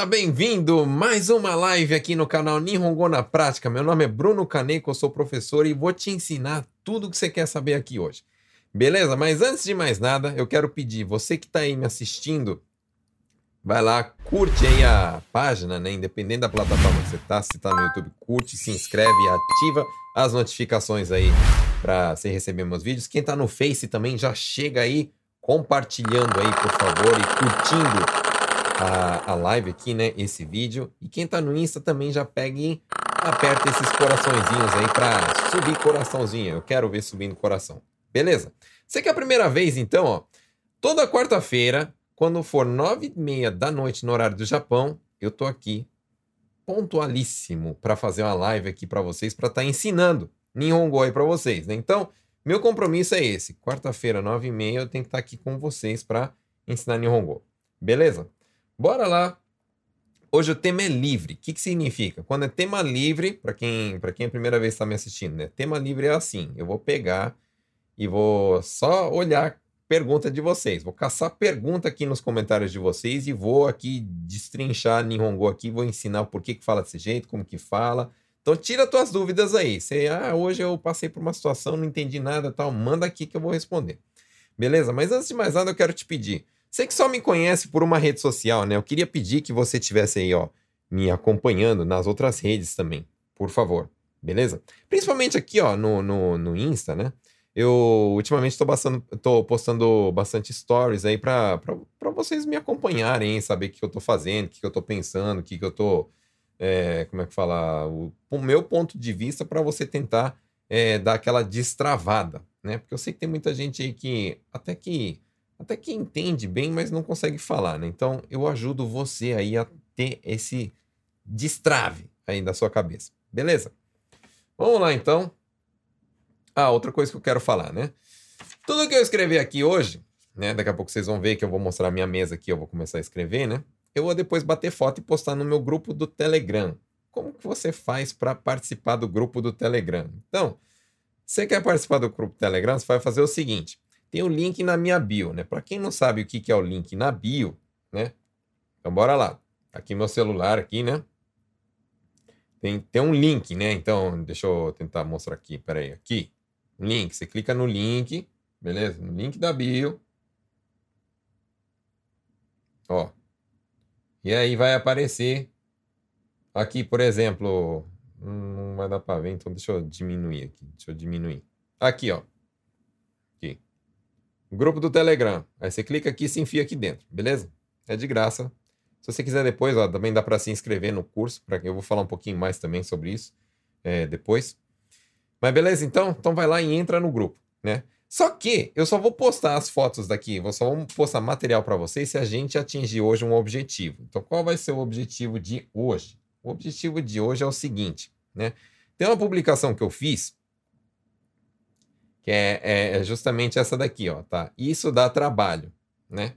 Seja bem-vindo mais uma live aqui no canal Nihongo na Prática. Meu nome é Bruno Kaneko, eu sou professor e vou te ensinar tudo o que você quer saber aqui hoje. Beleza? Mas antes de mais nada, eu quero pedir, você que está aí me assistindo, vai lá, curte aí a página, né? Independente da plataforma que você está, se está no YouTube, curte, se inscreve e ativa as notificações aí para você receber meus vídeos. Quem está no Face também já chega aí compartilhando aí, por favor, e curtindo a, a live aqui, né? Esse vídeo. E quem tá no Insta também já pega e aperta esses coraçõezinhos aí pra subir coraçãozinho. Eu quero ver subindo coração. Beleza? Você que é a primeira vez, então, ó. Toda quarta-feira, quando for nove e meia da noite no horário do Japão, eu tô aqui pontualíssimo para fazer uma live aqui para vocês, para estar tá ensinando Nihongo aí para vocês, né? Então, meu compromisso é esse. Quarta-feira, nove e meia, eu tenho que estar tá aqui com vocês para ensinar Nihongo. Beleza? Bora lá. Hoje o tema é livre. O que, que significa? Quando é tema livre, para quem, quem é a primeira vez está me assistindo, né? Tema livre é assim: eu vou pegar e vou só olhar pergunta de vocês. Vou caçar pergunta aqui nos comentários de vocês e vou aqui destrinchar Nihongo aqui, vou ensinar por que, que fala desse jeito, como que fala. Então tira tuas dúvidas aí. Você, ah, hoje eu passei por uma situação, não entendi nada, tal, manda aqui que eu vou responder. Beleza? Mas antes de mais nada, eu quero te pedir você que só me conhece por uma rede social, né? Eu queria pedir que você tivesse aí, ó, me acompanhando nas outras redes também, por favor. Beleza? Principalmente aqui, ó, no, no, no Insta, né? Eu ultimamente estou tô postando bastante stories aí para vocês me acompanharem, saber o que eu estou fazendo, o que eu estou pensando, o que eu estou. É, como é que fala? O, o meu ponto de vista para você tentar é, dar aquela destravada, né? Porque eu sei que tem muita gente aí que até que até que entende bem, mas não consegue falar, né? Então eu ajudo você aí a ter esse destrave aí da sua cabeça. Beleza? Vamos lá então. Ah, outra coisa que eu quero falar, né? Tudo que eu escrevi aqui hoje, né? Daqui a pouco vocês vão ver que eu vou mostrar a minha mesa aqui, eu vou começar a escrever, né? Eu vou depois bater foto e postar no meu grupo do Telegram. Como que você faz para participar do grupo do Telegram? Então, você quer participar do grupo do Telegram, você vai fazer o seguinte: tem o link na minha bio, né? Para quem não sabe o que, é o link na bio, né? Então bora lá. Aqui meu celular aqui, né? Tem, tem um link, né? Então, deixa eu tentar mostrar aqui. Pera aí, aqui. Link. Você clica no link, beleza? No link da bio. Ó. E aí vai aparecer aqui, por exemplo. Não vai dar para ver, então deixa eu diminuir aqui. Deixa eu diminuir. Aqui, ó. Grupo do Telegram. Aí você clica aqui e se enfia aqui dentro, beleza? É de graça. Se você quiser depois, ó, também dá para se inscrever no curso, para eu vou falar um pouquinho mais também sobre isso é, depois. Mas beleza, então? Então vai lá e entra no grupo, né? Só que eu só vou postar as fotos daqui, vou só vou postar material para vocês se a gente atingir hoje um objetivo. Então qual vai ser o objetivo de hoje? O objetivo de hoje é o seguinte, né? Tem uma publicação que eu fiz que é, é, é, justamente essa daqui, ó, tá? Isso dá trabalho, né?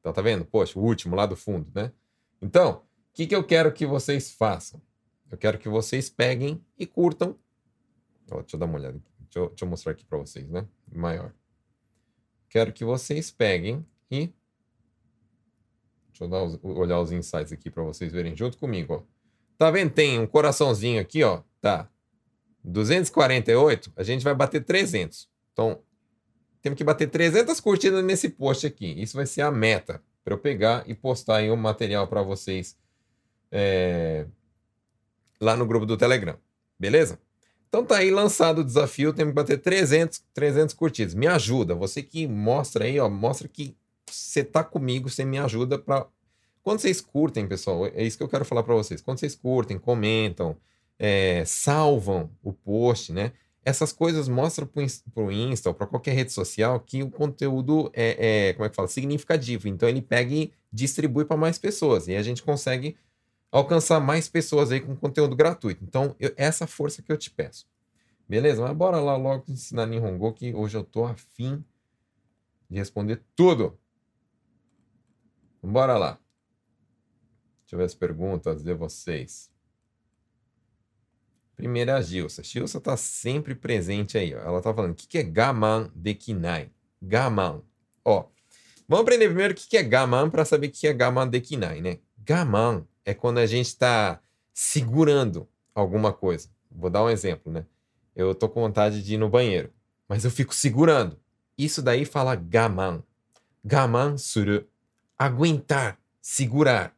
Então, tá vendo? Poxa, o último lá do fundo, né? Então, o que, que eu quero que vocês façam? Eu quero que vocês peguem e curtam. Ó, deixa eu dar uma olhada aqui. Deixa eu, deixa eu mostrar aqui para vocês, né? Maior. Quero que vocês peguem e. Deixa eu dar os, olhar os insights aqui para vocês verem junto comigo, ó. Tá vendo? Tem um coraçãozinho aqui, ó. Tá. 248, a gente vai bater 300. Então, temos que bater 300 curtidas nesse post aqui. Isso vai ser a meta para eu pegar e postar aí um material para vocês é, lá no grupo do Telegram. Beleza? Então tá aí lançado o desafio, temos que bater 300, 300 curtidas. Me ajuda, você que mostra aí, ó, mostra que você tá comigo, você me ajuda para quando vocês curtem, pessoal, é isso que eu quero falar para vocês. Quando vocês curtem, comentam, é, salvam o post, né? Essas coisas mostram para o Insta ou para qualquer rede social que o conteúdo é, é, como é que fala, significativo. Então ele pega e distribui para mais pessoas e a gente consegue alcançar mais pessoas aí com conteúdo gratuito. Então, eu, essa força que eu te peço. Beleza? Mas bora lá logo ensinar Nihongo que hoje eu tô afim de responder tudo. Bora lá. Deixa eu ver as perguntas de vocês. Primeira a Gilsa. Gilsa está sempre presente aí. Ó. Ela está falando, o que, é Gaman de Kinai? Gaman. Ó, vamos aprender primeiro o que, que é Gaman para saber o que é Gaman de Kinai, né? Gaman é quando a gente está segurando alguma coisa. Vou dar um exemplo, né? Eu tô com vontade de ir no banheiro, mas eu fico segurando. Isso daí fala gaman. Gaman suru. Aguentar, segurar.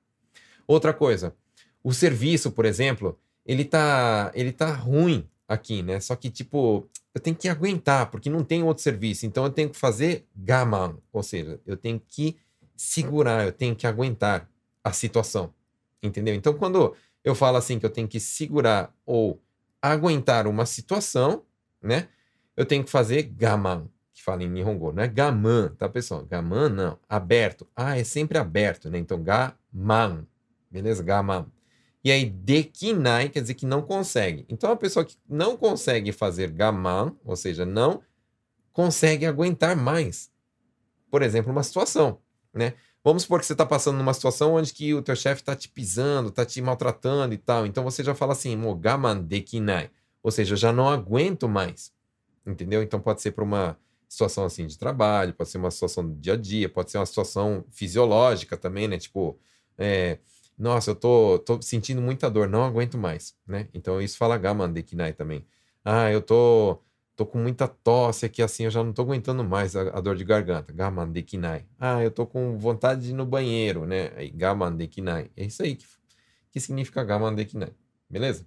Outra coisa, o serviço, por exemplo, ele tá, ele tá ruim aqui, né? Só que, tipo, eu tenho que aguentar, porque não tem outro serviço. Então eu tenho que fazer gaman, ou seja, eu tenho que segurar, eu tenho que aguentar a situação. Entendeu? Então, quando eu falo assim que eu tenho que segurar ou aguentar uma situação, né? Eu tenho que fazer gaman, que fala em Nihongo, não é gaman, tá, pessoal? Gaman não, aberto. Ah, é sempre aberto, né? Então, gaman, beleza? Gaman. E aí, dekinai quer dizer que não consegue. Então, a pessoa que não consegue fazer gaman, ou seja, não consegue aguentar mais. Por exemplo, uma situação, né? Vamos supor que você está passando numa situação onde que o teu chefe está te pisando, está te maltratando e tal. Então você já fala assim, mogaman dekinai. Ou seja, já não aguento mais. Entendeu? Então pode ser para uma situação assim de trabalho, pode ser uma situação do dia a dia, pode ser uma situação fisiológica também, né? Tipo, é, nossa, eu tô, tô sentindo muita dor, não aguento mais, né? Então isso fala gaman dekinai também. Ah, eu tô tô com muita tosse aqui assim, eu já não tô aguentando mais a, a dor de garganta. Gaman dekinai. Ah, eu tô com vontade de ir no banheiro, né? Aí, gaman dekinai. É isso aí que, que significa gaman dekinai. Beleza?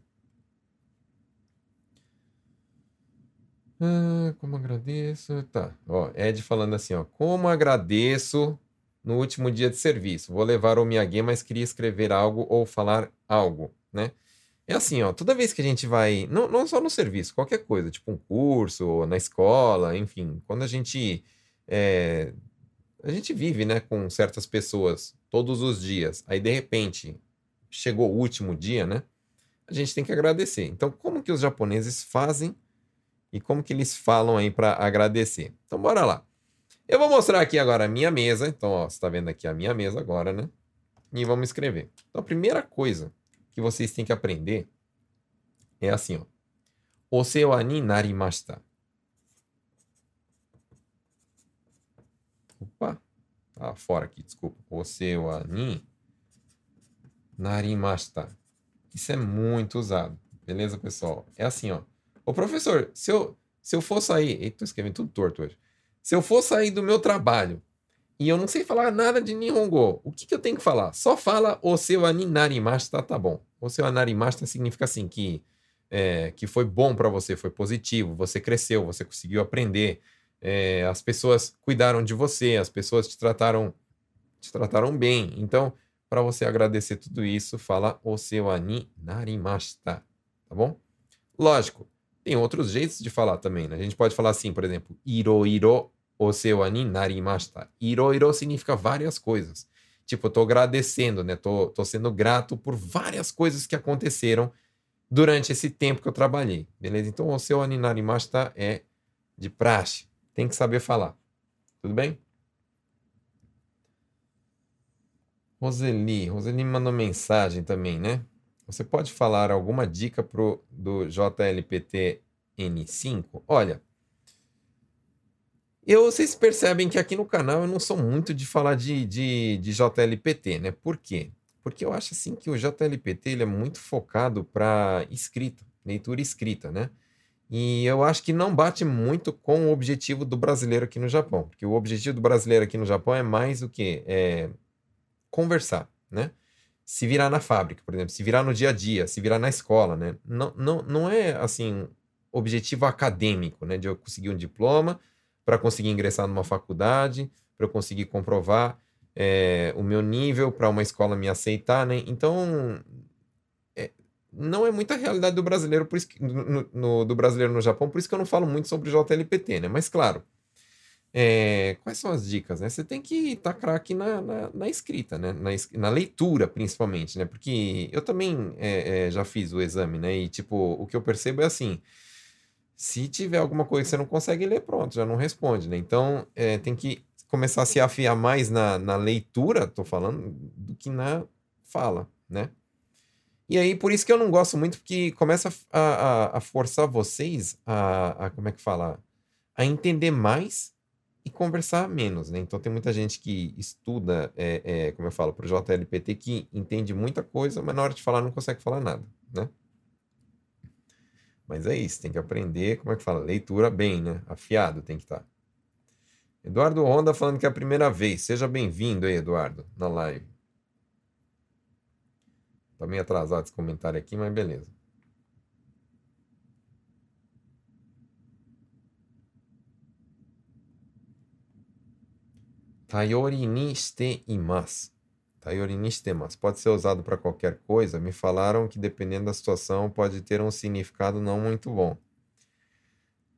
Ah, como agradeço. Tá, ó, Ed falando assim, ó. Como agradeço no último dia de serviço. Vou levar o Miyagi, mas queria escrever algo ou falar algo, né? É assim, ó, toda vez que a gente vai, não, não só no serviço, qualquer coisa, tipo um curso, na escola, enfim, quando a gente é, a gente vive, né, com certas pessoas todos os dias, aí de repente chegou o último dia, né, a gente tem que agradecer. Então, como que os japoneses fazem e como que eles falam aí para agradecer? Então, bora lá. Eu vou mostrar aqui agora a minha mesa. Então, ó, você está vendo aqui a minha mesa agora, né? E vamos escrever. Então, a primeira coisa que vocês têm que aprender é assim, ó. Osewa ni narimashita. Opa, tá fora aqui, desculpa. Osewa ni narimashita. Isso é muito usado. Beleza, pessoal? É assim, ó. Ô, professor, se eu, se eu for sair... Eita, tô escrevendo tudo torto hoje. Se eu for sair do meu trabalho e eu não sei falar nada de Nihongo, o que, que eu tenho que falar? Só fala o seu narimashita, tá bom. O seu narimashita significa assim, que, é, que foi bom para você, foi positivo, você cresceu, você conseguiu aprender, é, as pessoas cuidaram de você, as pessoas te trataram, te trataram bem. Então, para você agradecer tudo isso, fala o seu narimashita, tá bom? Lógico, tem outros jeitos de falar também, né? A gente pode falar assim, por exemplo, iro iro o seu narimashita. Iroiro significa várias coisas. Tipo, eu tô agradecendo, né? Tô, tô sendo grato por várias coisas que aconteceram durante esse tempo que eu trabalhei, beleza? Então, o seu narimashita é de praxe. Tem que saber falar. Tudo bem? Roseli, Roseli me mandou mensagem também, né? Você pode falar alguma dica pro, do JLPT N5? Olha, eu, vocês percebem que aqui no canal eu não sou muito de falar de, de, de JLPT, né? Por quê? Porque eu acho assim que o JLPT ele é muito focado para escrita, leitura escrita, né? E eu acho que não bate muito com o objetivo do brasileiro aqui no Japão. Porque o objetivo do brasileiro aqui no Japão é mais o quê? É conversar, né? Se virar na fábrica, por exemplo, se virar no dia a dia, se virar na escola, né? Não, não, não é, assim, objetivo acadêmico, né? De eu conseguir um diploma, para conseguir ingressar numa faculdade, para eu conseguir comprovar é, o meu nível para uma escola me aceitar, né? Então, é, não é muita realidade do brasileiro, por isso que, no, no, do brasileiro no Japão, por isso que eu não falo muito sobre JLPT, né? Mas claro, é, quais são as dicas, né? Você tem que estar tá craque na, na, na, escrita, né? Na, na, leitura, principalmente, né? Porque eu também é, é, já fiz o exame, né? E, tipo, o que eu percebo é assim, se tiver alguma coisa que você não consegue ler, pronto, já não responde, né? Então, é, tem que começar a se afiar mais na, na leitura, tô falando, do que na fala, né? E aí, por isso que eu não gosto muito, porque começa a, a, a forçar vocês a, a, como é que fala? A entender mais e conversar menos, né? Então tem muita gente que estuda, é, é, como eu falo, para o JLPT, que entende muita coisa, mas na hora de falar não consegue falar nada, né? Mas é isso, tem que aprender, como é que fala? Leitura bem, né? Afiado tem que estar. Tá. Eduardo Honda falando que é a primeira vez. Seja bem-vindo aí, Eduardo, na live. Tá meio atrasado esse comentário aqui, mas beleza. Tayori ni shite imasu. Tayori ni shite imasu. Pode ser usado para qualquer coisa. Me falaram que dependendo da situação pode ter um significado não muito bom. O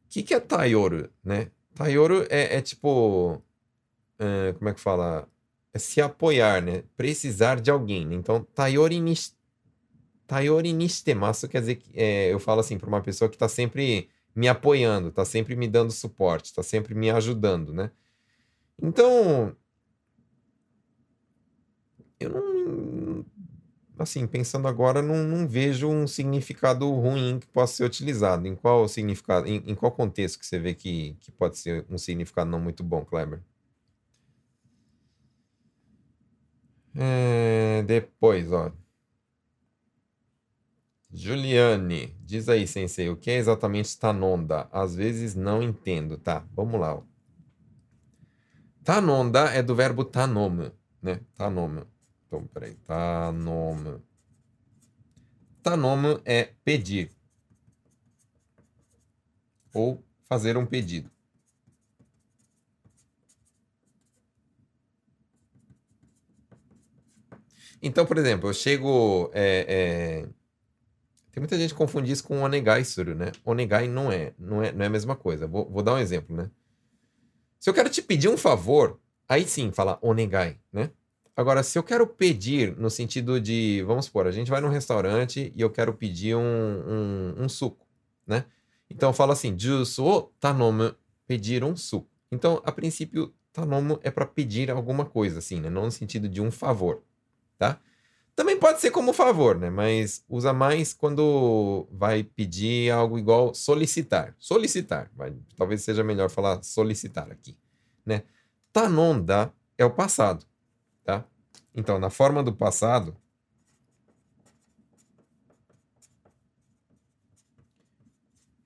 que, que é tayoru, né? Tayoru é, é tipo. É, como é que fala? É se apoiar, né? Precisar de alguém. Então, tayori ni, tayori ni shitemasu quer dizer que é, eu falo assim para uma pessoa que está sempre me apoiando, está sempre me dando suporte, está sempre me ajudando, né? Então, eu não. Assim, pensando agora, não, não vejo um significado ruim que possa ser utilizado. Em qual significado, em, em qual contexto que você vê que, que pode ser um significado não muito bom, Kleber? É, depois, ó. Juliane, diz aí, sensei, o que é exatamente Tanonda? Às vezes não entendo, tá? Vamos lá. Ó. Tanonda é do verbo tanom, né? Tanom. Então, peraí. Tanom. Tanom é pedir. Ou fazer um pedido. Então, por exemplo, eu chego. É, é... Tem muita gente que confunde isso com onegai suru, né? Onegai não é, não é, não é a mesma coisa. Vou, vou dar um exemplo, né? Se eu quero te pedir um favor, aí sim fala onegai, né? Agora, se eu quero pedir no sentido de, vamos supor, a gente vai num restaurante e eu quero pedir um, um, um suco, né? Então eu falo assim, jusu o tanomu, pedir um suco. Então, a princípio, tanomu é para pedir alguma coisa, assim, né? Não no sentido de um favor, tá? Também pode ser como favor, né? Mas usa mais quando vai pedir algo igual solicitar. Solicitar. Talvez seja melhor falar solicitar aqui, né? Tanonda é o passado, tá? Então, na forma do passado,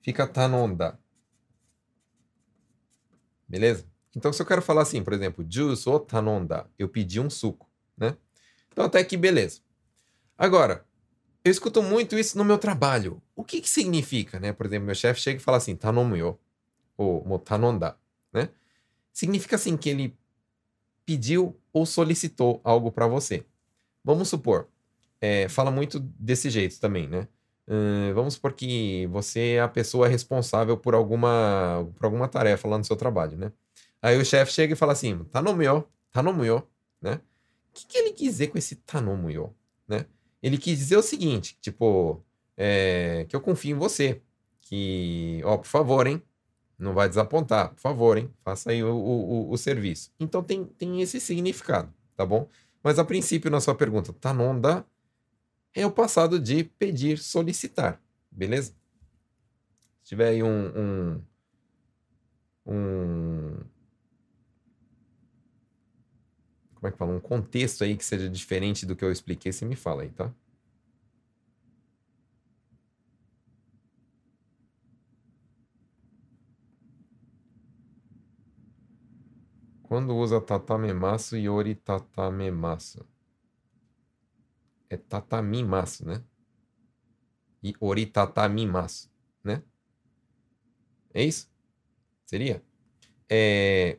fica tanonda. Beleza? Então, se eu quero falar assim, por exemplo, juice ou tanonda, eu pedi um suco, né? Então, até aqui, beleza. Agora, eu escuto muito isso no meu trabalho. O que que significa, né? Por exemplo, meu chefe chega e fala assim, tanomuyo, ou tanonda, né? Significa assim que ele pediu ou solicitou algo para você. Vamos supor, é, fala muito desse jeito também, né? Uh, vamos supor que você é a pessoa responsável por alguma, por alguma tarefa lá no seu trabalho, né? Aí o chefe chega e fala assim, tanomuyo, tanomuyo, né? O que, que ele quis dizer com esse tanomuyo, né? Ele quis dizer o seguinte, tipo, é, que eu confio em você. Que, ó, por favor, hein? Não vai desapontar, por favor, hein? Faça aí o, o, o serviço. Então tem, tem esse significado, tá bom? Mas a princípio, na sua pergunta, tanonda é o passado de pedir, solicitar, beleza? Se tiver aí um, um, um como é que fala? Um contexto aí que seja diferente do que eu expliquei, você me fala aí, tá? Quando usa tatamemasu e ori tatamemasu? É tatamimasu, né? E ori tatamimasu, né? É isso? Seria? É,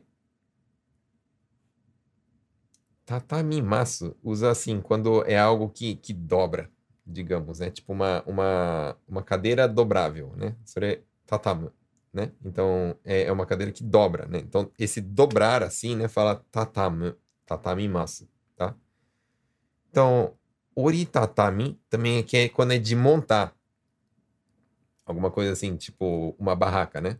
Tatamimasu usa assim, quando é algo que, que dobra, digamos, né? Tipo uma, uma, uma cadeira dobrável, né? Seria tatama, né? Então, é, é uma cadeira que dobra, né? Então, esse dobrar assim, né? Fala tatami, tatamimasu, tá? Então, oritatami também é é quando é de montar. Alguma coisa assim, tipo uma barraca, né?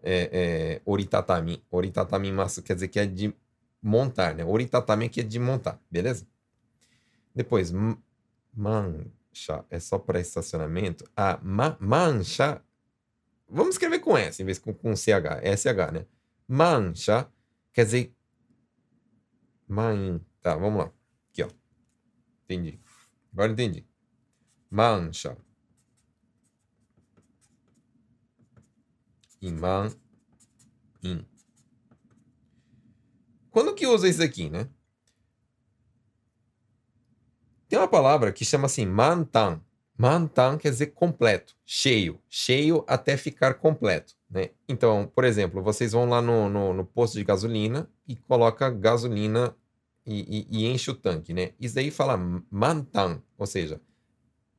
É, é, oritatami. Oritatamimasu quer dizer que é de montar, né? Oritatami aqui é de montar, beleza? Depois, mancha é só para estacionamento. A ma mancha, vamos escrever com S em vez com, com CH, SH, né? Mancha quer dizer man. Tá, vamos lá. Aqui, ó. Entendi. Agora entendi. Mancha. Iman. In. Quando que usa isso aqui, né? Tem uma palavra que chama assim mantan. Mantan quer dizer completo, cheio, cheio até ficar completo. Né? Então, por exemplo, vocês vão lá no, no, no posto de gasolina e coloca gasolina e, e, e, enche o tanque, né? Isso daí fala mantan, ou seja,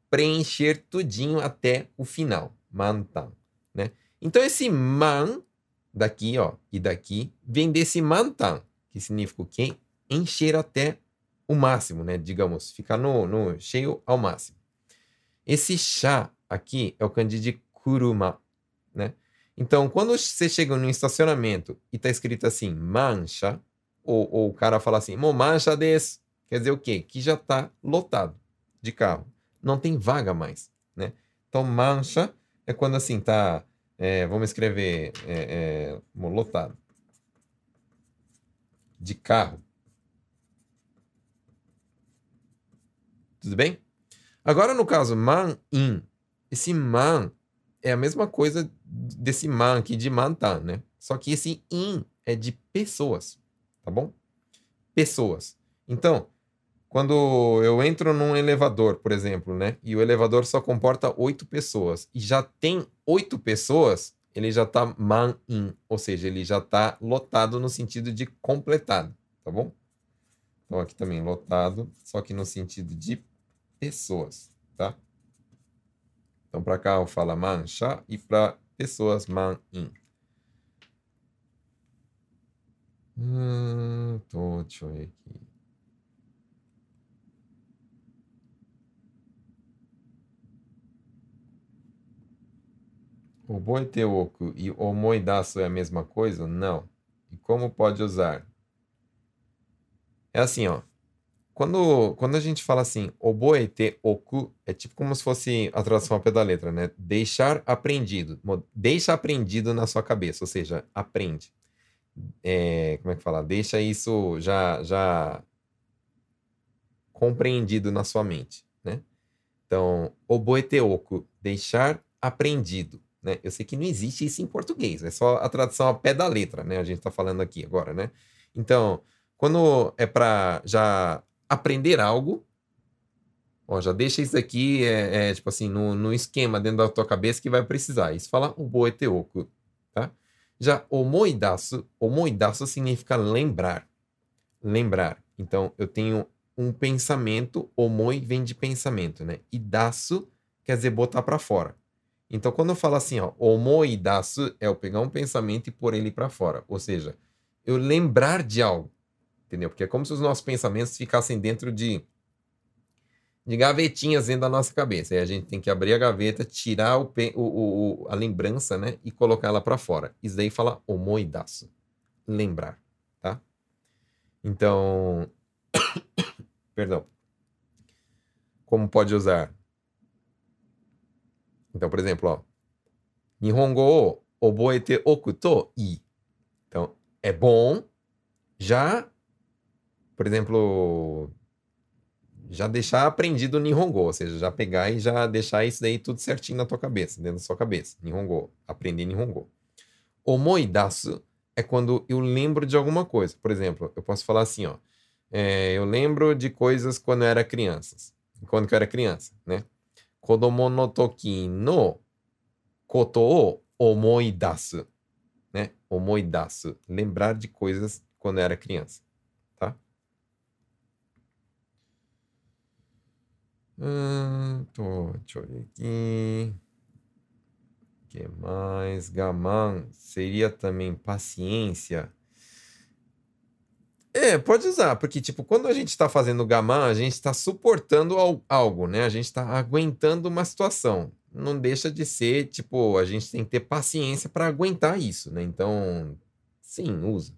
preencher tudinho até o final, mantan, né? Então esse man daqui, ó, e daqui vem desse mantan, que significa o quê? Encher até o máximo, né? Digamos, ficar no, no cheio ao máximo. Esse chá aqui é o kanji de kuruma, né? Então, quando você chega no estacionamento e tá escrito assim, mancha, ou, ou o cara fala assim, mo mancha des, quer dizer o quê? Que já tá lotado de carro. Não tem vaga mais, né? Então, mancha é quando assim tá, é, vamos escrever, é, é, lotado de carro. Tudo bem? Agora, no caso man in, esse man é a mesma coisa desse man aqui de mantan, né? Só que esse in é de pessoas, tá bom? Pessoas. Então, quando eu entro num elevador, por exemplo, né? E o elevador só comporta oito pessoas e já tem oito pessoas, ele já tá man in, ou seja, ele já tá lotado no sentido de completado, tá bom? Então aqui também lotado, só que no sentido de pessoas, tá? Então para cá eu falo mancha e para pessoas man in. Hum, tô, deixa eu ver aqui. O boiteoku e o moidaço é a mesma coisa? Não. E como pode usar? É assim, ó. Quando, quando a gente fala assim, oboete oku, é tipo como se fosse a tradução ao pé da letra, né? Deixar aprendido. Deixa aprendido na sua cabeça, ou seja, aprende. É, como é que fala? Deixa isso já, já compreendido na sua mente, né? Então, oboete oku, deixar aprendido. Né? Eu sei que não existe isso em português, é só a tradução ao pé da letra, né? A gente está falando aqui agora, né? Então, quando é para já aprender algo, ó, já deixa isso aqui, é, é, tipo assim, no, no esquema dentro da tua cabeça que vai precisar. Isso fala o boeteoku, tá? Já omoidaço, omoidaço significa lembrar, lembrar. Então, eu tenho um pensamento, omoi vem de pensamento, né? Daço quer dizer botar para fora. Então, quando eu falo assim, ó, omoidaço, é eu pegar um pensamento e pôr ele para fora. Ou seja, eu lembrar de algo. Entendeu? Porque é como se os nossos pensamentos ficassem dentro de, de gavetinhas dentro da nossa cabeça. Aí a gente tem que abrir a gaveta, tirar o, o, o a lembrança, né? E colocar ela para fora. Isso daí fala omoidaço. Lembrar, tá? Então. Perdão. Como pode usar? Então, por exemplo, ó, Nihongo oboete oku to i. Então, é bom já, por exemplo, já deixar aprendido o Nihongo, ou seja, já pegar e já deixar isso daí tudo certinho na tua cabeça, dentro da sua cabeça. Nihongo, aprender Nihongo. Omoidasu é quando eu lembro de alguma coisa. Por exemplo, eu posso falar assim, ó. É, eu lembro de coisas quando eu era criança. Quando eu era criança, né? Kodomo no toki no koto o omoidasu. Né? Omoidasu. Lembrar de coisas quando eu era criança. Tô, deixa eu ver aqui. O que mais? Gaman seria também paciência. É, pode usar, porque, tipo, quando a gente está fazendo gamma, a gente está suportando algo, né? A gente está aguentando uma situação. Não deixa de ser, tipo, a gente tem que ter paciência para aguentar isso, né? Então, sim, usa,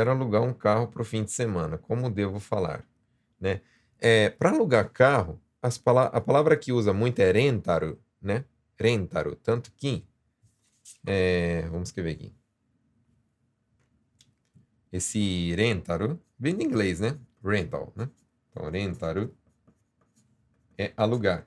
Quero alugar um carro para o fim de semana. Como devo falar, né? É, para alugar carro, pala a palavra que usa muito é rentaru, né? rentaru. Tanto que, é, vamos escrever aqui. Esse rentaru vem de inglês, né? Rental, né? Então, rentaru é alugar.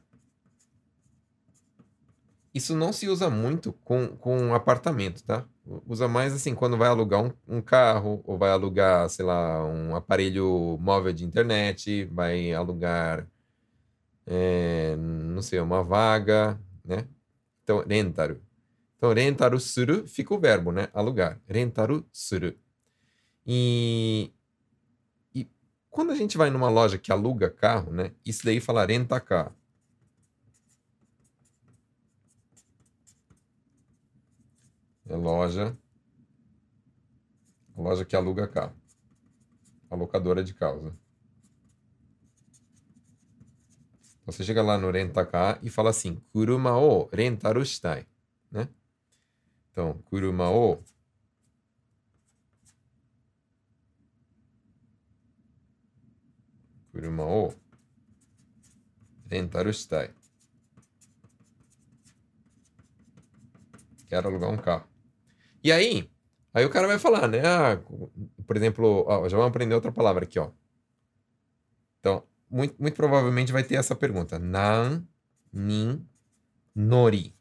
Isso não se usa muito com, com apartamento, tá? Usa mais assim quando vai alugar um, um, carro, ou vai alugar, sei lá, um aparelho móvel de internet, vai alugar, é, não sei, uma vaga, né? Então, rentaru. Então, rentaru suru fica o verbo, né? Alugar. Rentaru suru. E, e quando a gente vai numa loja que aluga carro, né? Isso daí fala renta-car. É loja. Loja que aluga carro. A locadora de carros. Né? Você chega lá no Rentacar e fala assim: Kuruma o rentaru shitai. Né? Então, Kuruma o Kuruma o rentaru shitai. Quero alugar um carro. E aí, aí o cara vai falar, né? Ah, por exemplo, ó, já vamos aprender outra palavra aqui, ó. Então, muito, muito provavelmente vai ter essa pergunta. Nan, nin, nori.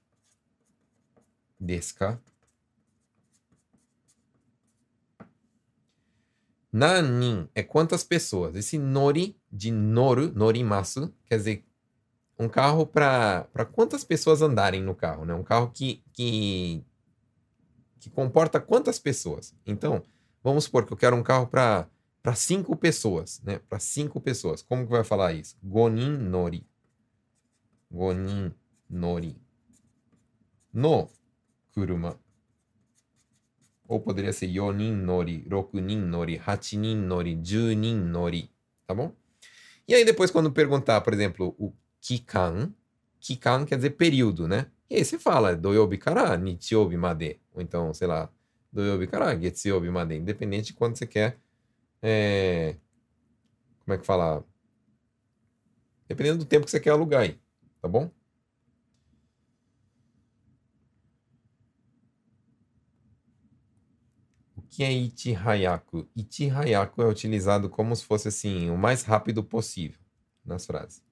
Desu ka? Nanin é quantas pessoas. Esse nori, de noru, norimasu, quer dizer um carro para quantas pessoas andarem no carro, né? Um carro que, que, que comporta quantas pessoas. Então, vamos supor que eu quero um carro para para cinco pessoas, né? Para cinco pessoas. Como que vai falar isso? Gonin nori. Gonin nori. No kuruma. Ou poderia ser yonin nori, rokunin nori, hachinin nori, junin nori. Tá bom? E aí depois quando perguntar, por exemplo, o kikan, kikan quer dizer período, né? E aí você fala doyobi kara nichiyobi made. Ou então, sei lá, doyobi kara getsuyobi made. Independente de quando você quer. É... Como é que fala? Dependendo do tempo que você quer alugar aí. Tá bom? Que é ichihayaku? Ichihayaku é utilizado como se fosse assim, o mais rápido possível nas frases.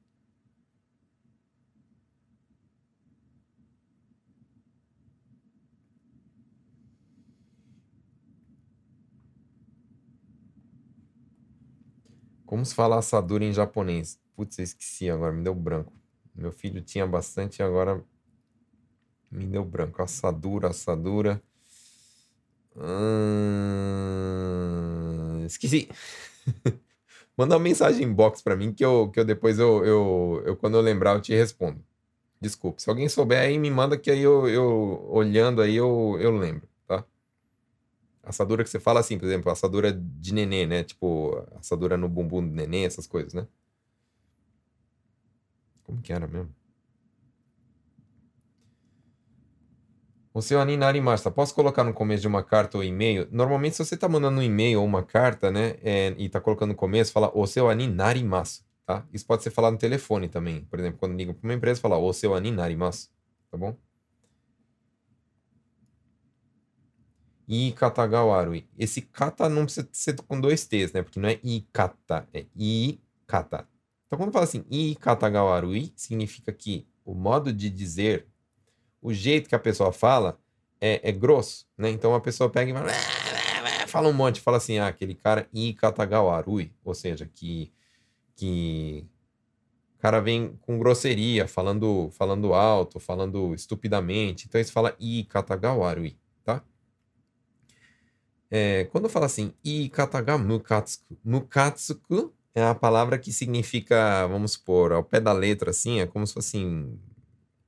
Como se fala assadura em japonês? Putz, eu esqueci agora, me deu branco. Meu filho tinha bastante, agora me deu branco. Assadura, assadura. Hum... Esqueci. Manda uma mensagem inbox para mim que eu, que eu depois eu, eu, eu, quando eu lembrar, eu te respondo. Desculpe. Se alguém souber aí, me manda que aí eu, eu olhando aí eu, eu lembro. Assadura que você fala assim, por exemplo, assadura de nenê, né? Tipo, assadura no bumbum do nenê, essas coisas, né? Como que era mesmo? O seu animarimasta, posso colocar no começo de uma carta ou e-mail? Normalmente, se você está mandando um e-mail ou uma carta, né, é, e está colocando no começo, fala o seu animarimasu, tá? Isso pode ser falado no telefone também. Por exemplo, quando liga para uma empresa, fala o seu animarimasu, tá bom? Ikatagawarui. Esse kata não precisa ser com dois T's, né? Porque não é ikata, é ikata. Então, quando fala assim, ikatagawarui, significa que o modo de dizer, o jeito que a pessoa fala, é, é grosso, né? Então, a pessoa pega e fala, fala um monte, fala assim, ah, aquele cara ikatagawarui, ou seja, que, que o cara vem com grosseria, falando, falando alto, falando estupidamente. Então, isso fala ikatagawarui. É, quando fala assim, ikataga mukatsuku, mukatsuku é a palavra que significa, vamos supor, ao pé da letra, assim, é como se fosse assim,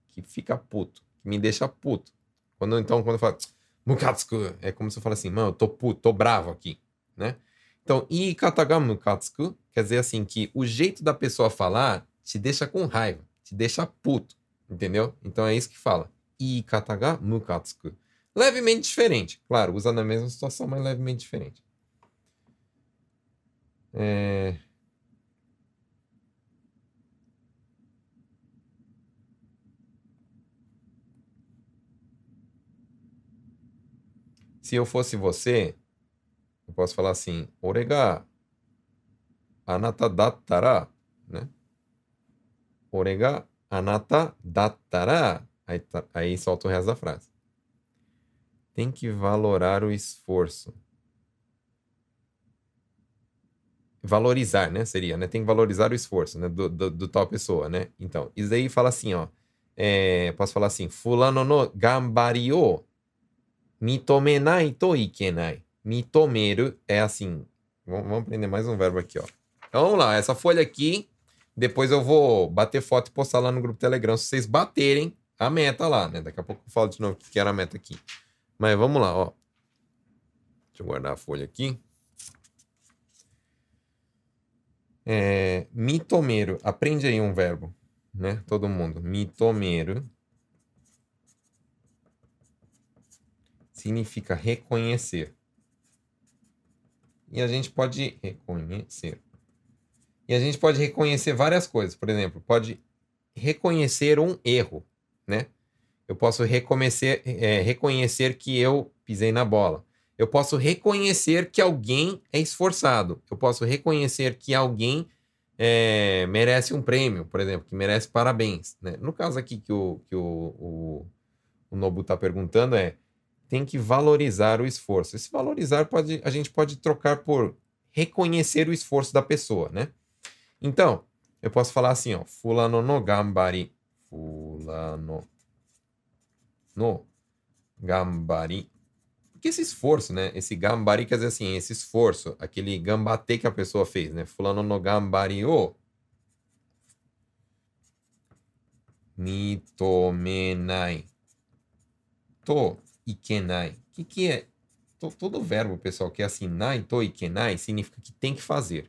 que fica puto, que me deixa puto. Quando, então, quando eu falo mukatsuku, é como se eu falo assim, mano, eu tô puto, tô bravo aqui, né? Então, ikataga mukatsuku quer dizer assim, que o jeito da pessoa falar te deixa com raiva, te deixa puto, entendeu? Então é isso que fala. Ikataga mukatsuku. Levemente diferente. Claro, usa na mesma situação, mas levemente diferente. É... Se eu fosse você, eu posso falar assim, Orega, anata dattara, né? Orega, anata dattara. Aí, tá, aí solta o resto da frase. Tem que valorar o esforço. Valorizar, né? Seria, né? Tem que valorizar o esforço, né? Do, do, do tal pessoa, né? Então, isso aí fala assim, ó. É, posso falar assim, fulano no gambari o mitomenai to ikenai. Mitomeru é assim. Vamos aprender mais um verbo aqui, ó. Então vamos lá, essa folha aqui, depois eu vou bater foto e postar lá no grupo Telegram. Se vocês baterem a meta lá, né? Daqui a pouco eu falo de novo o que era a meta aqui. Mas vamos lá, ó. Deixa eu guardar a folha aqui. É, mitomeiro. Aprende aí um verbo, né? Todo mundo. Mitomeiro. Significa reconhecer. E a gente pode reconhecer. E a gente pode reconhecer várias coisas. Por exemplo, pode reconhecer um erro, né? Eu posso reconhecer, é, reconhecer que eu pisei na bola. Eu posso reconhecer que alguém é esforçado. Eu posso reconhecer que alguém é, merece um prêmio, por exemplo, que merece parabéns. Né? No caso aqui que o, que o, o, o Nobu está perguntando é tem que valorizar o esforço. Esse valorizar pode, a gente pode trocar por reconhecer o esforço da pessoa, né? Então, eu posso falar assim, ó, fulano no gambari, fulano no gambari. Que esse esforço, né? Esse gambari quer dizer assim, esse esforço, aquele gambate que a pessoa fez, né? Fulano no gambari o mitomenai to ikenai. O que, que é? Todo verbo, pessoal, que é assim, nai to ikenai, significa que tem que fazer.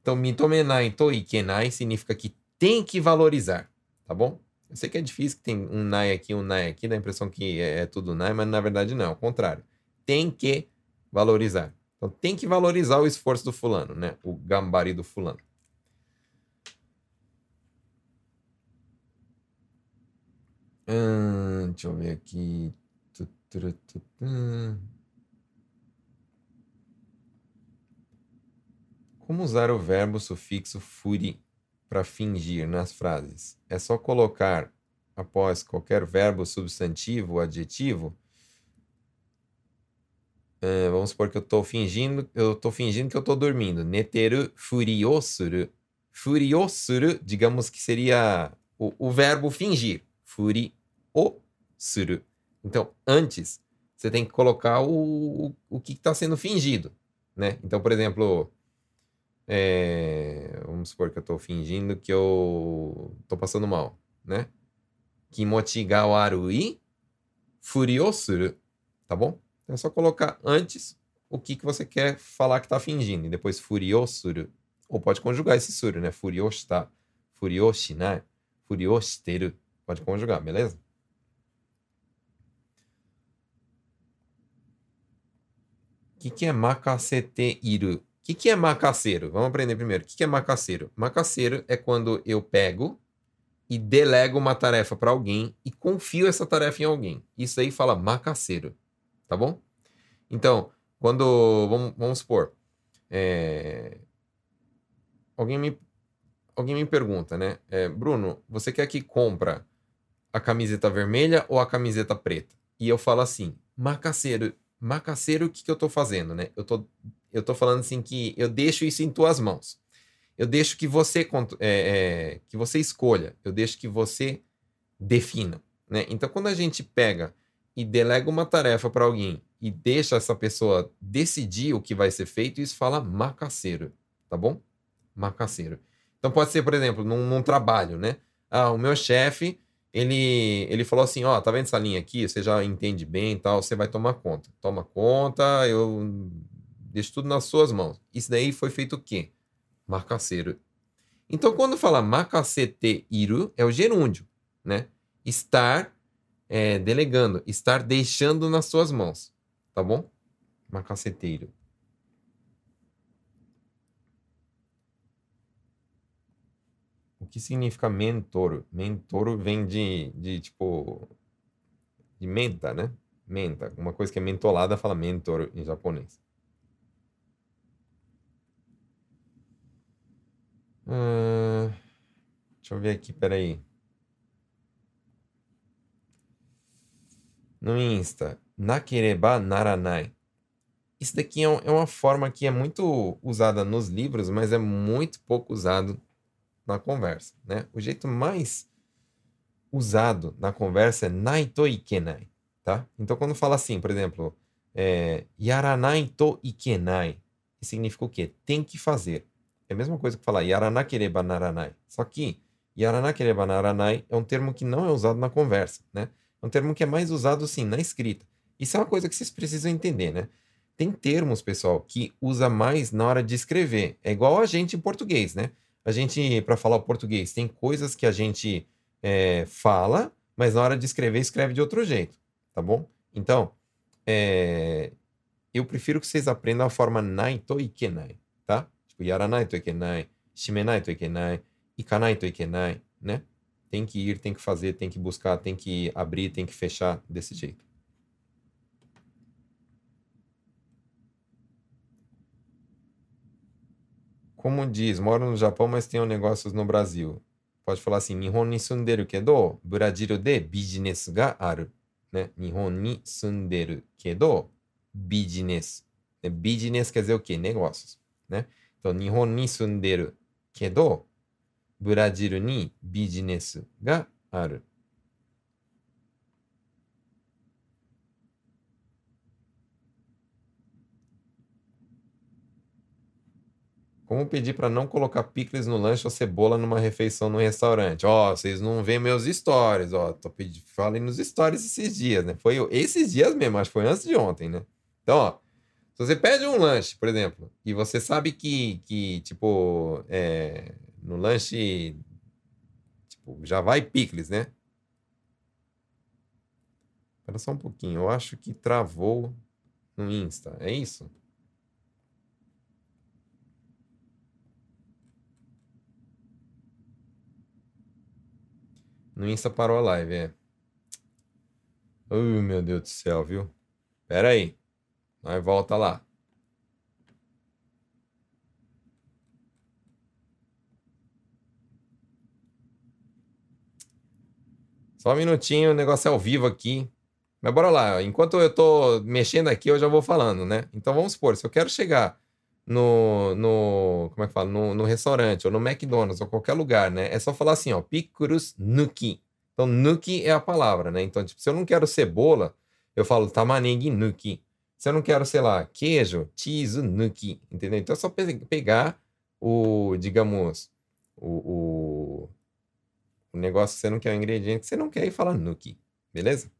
Então, mitomenai to ikenai significa que tem que valorizar, tá bom? Eu sei que é difícil, que tem um nai aqui, um nai aqui, dá a impressão que é, é tudo nai, mas na verdade não, é o contrário. Tem que valorizar. Então, tem que valorizar o esforço do fulano, né? O gambari do fulano. Hum, deixa eu ver aqui. Como usar o verbo sufixo furi para fingir nas frases? É só colocar após qualquer verbo substantivo adjetivo? Uh, vamos supor que eu estou fingindo, eu estou fingindo que eu estou dormindo. Neteru furiosuru. Furiosuru, digamos que seria o, o verbo fingir. Furiosuru. Então, antes, você tem que colocar o, o, o que está sendo fingido, né? Então, por exemplo, é, vamos supor que eu estou fingindo que eu estou passando mal, né? Kimochi ga furiosuru, tá bom? Então é só colocar antes o que, que você quer falar que está fingindo, e depois furiosuru. Ou pode conjugar esse suru, né? Furioshita, furioshinai, furioshiteru. Pode conjugar, beleza? O que, que é makasete iru? Que, que é macaceiro? Vamos aprender primeiro. O que, que é macaceiro? Macaceiro é quando eu pego e delego uma tarefa para alguém e confio essa tarefa em alguém. Isso aí fala macaceiro, tá bom? Então, quando vamos, vamos supor, é, alguém me alguém me pergunta, né? É, Bruno, você quer que compra a camiseta vermelha ou a camiseta preta? E eu falo assim, macaceiro, macaceiro, o que, que eu tô fazendo, né? Eu tô eu estou falando assim que eu deixo isso em tuas mãos. Eu deixo que você é, é, que você escolha. Eu deixo que você defina. Né? Então, quando a gente pega e delega uma tarefa para alguém e deixa essa pessoa decidir o que vai ser feito, isso fala macaceiro, tá bom? Macaceiro. Então pode ser, por exemplo, num, num trabalho, né? Ah, o meu chefe, ele, ele falou assim, ó, oh, tá vendo essa linha aqui? Você já entende bem e tal, você vai tomar conta. Toma conta, eu deixa tudo nas suas mãos. Isso daí foi feito o quê? Macaceiro. Então, quando fala macacete iru, é o gerúndio, né? Estar é, delegando, estar deixando nas suas mãos, tá bom? Macaceteiro. O que significa mentor? Mentor vem de, de tipo, de menta, né? Menta. Uma coisa que é mentolada fala mentor em japonês. Deixa eu ver aqui, peraí. No Insta, nakereba naranai. Isso daqui é, é uma forma que é muito usada nos livros, mas é muito pouco usado na conversa, né? O jeito mais usado na conversa é naito ikenai, tá? Então, quando fala assim, por exemplo, é, yaranai to ikenai, significa o quê? Tem que fazer. É a mesma coisa que falar yaranakereba naranai. Só que yaranakereba naranai é um termo que não é usado na conversa, né? É um termo que é mais usado, sim, na escrita. Isso é uma coisa que vocês precisam entender, né? Tem termos, pessoal, que usa mais na hora de escrever. É igual a gente em português, né? A gente, para falar o português, tem coisas que a gente é, fala, mas na hora de escrever, escreve de outro jeito, tá bom? Então, é, eu prefiro que vocês aprendam a forma nai to ikenai, tá? Tipo, yaranai to ikenai, shimenai to ikenai, ikanai to ikenai, né? Tem que ir, tem que fazer, tem que buscar, tem que abrir, tem que fechar, desse jeito. Como diz, moro no Japão, mas tenho negócios no Brasil. Pode falar assim, Nihon ni sunderu kedo, Brasil de business ga aru. Né? Nihon ni sunderu kedo, business. Né? Business quer dizer o quê? Negócios. Né? Então, Nihon ni sunderu kedo, Brasil ni business ga aru. Como pedir para não colocar picles no lanche ou cebola numa refeição no restaurante? Ó, oh, vocês não veem meus stories, ó. Tô pedindo, falei nos stories esses dias, né? Foi esses dias mesmo, acho que foi antes de ontem, né? Então, ó, se você pede um lanche, por exemplo, e você sabe que, que tipo, é, no lanche, tipo, já vai picles, né? Espera só um pouquinho, eu acho que travou no Insta, é isso? No Insta parou a live, é. Ui, meu Deus do céu, viu? Pera aí. Nós volta lá. Só um minutinho, o negócio é ao vivo aqui. Mas bora lá. Enquanto eu tô mexendo aqui, eu já vou falando, né? Então vamos supor, se eu quero chegar no, no como é que fala? No, no, restaurante, ou no McDonald's, ou qualquer lugar, né? É só falar assim, ó, picurus nuki. Então, nuki é a palavra, né? Então, tipo, se eu não quero cebola, eu falo tamanegi nuki. Se eu não quero, sei lá, queijo, cheese nuki, entendeu? Então é só pe pegar o, digamos, o, o, o negócio que você não quer, o ingrediente que você não quer e falar nuki, beleza?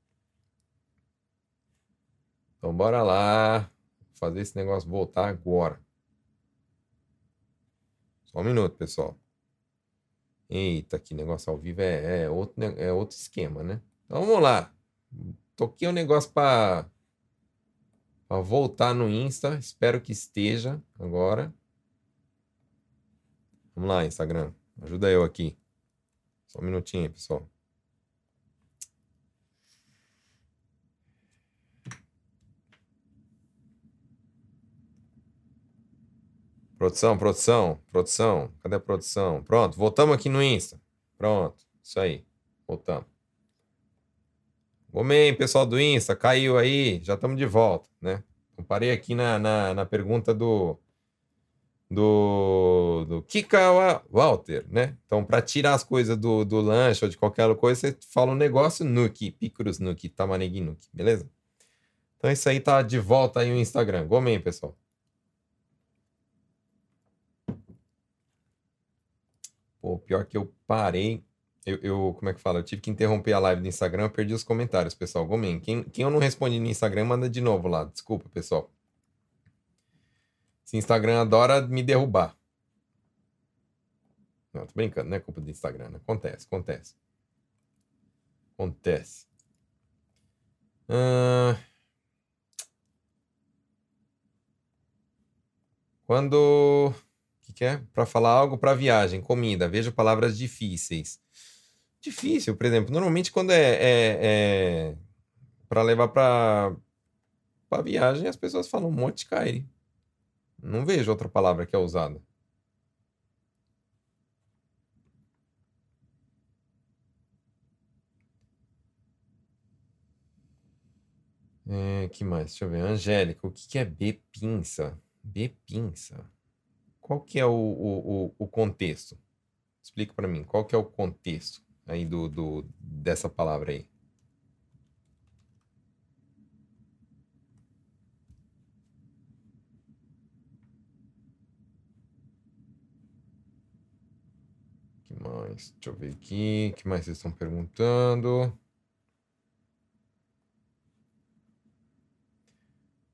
Então, bora lá fazer esse negócio voltar agora. Só um minuto, pessoal. Eita, que negócio ao vivo é, é, outro, é outro esquema, né? Então vamos lá. Toquei o um negócio para voltar no Insta. Espero que esteja agora. Vamos lá, Instagram. Ajuda eu aqui. Só um minutinho, pessoal. Produção, produção, produção. Cadê a produção? Pronto, voltamos aqui no Insta. Pronto, isso aí. Voltamos. Gomem, pessoal do Insta, caiu aí, já estamos de volta, né? Eu parei aqui na, na, na pergunta do do, do Kikawa Walter, né? Então, para tirar as coisas do, do lanche ou de qualquer coisa, você fala um negócio nuki, picrus nuki, tamanegi nuki, beleza? Então, isso aí tá de volta aí no Instagram. Gomem, pessoal. Pô, pior que eu parei. Eu, eu, como é que fala? Eu tive que interromper a live do Instagram, eu perdi os comentários, pessoal. Gomen, quem, quem eu não respondi no Instagram, manda de novo lá. Desculpa, pessoal. Esse Instagram adora me derrubar. Não, tô brincando, não é culpa do Instagram, né? Acontece, acontece. Acontece. Quando que, que é? Para falar algo para viagem, comida, vejo palavras difíceis. Difícil, por exemplo, normalmente quando é, é, é, para levar para para viagem, as pessoas falam Mochikairi. Não vejo outra palavra que é usada. É, que mais? Deixa eu ver. Angélica, o que que é B-pinça? B-pinça? Qual que é o, o, o contexto? Explica para mim, qual que é o contexto aí do, do, dessa palavra aí? que mais? Deixa eu ver aqui. Que mais vocês estão perguntando?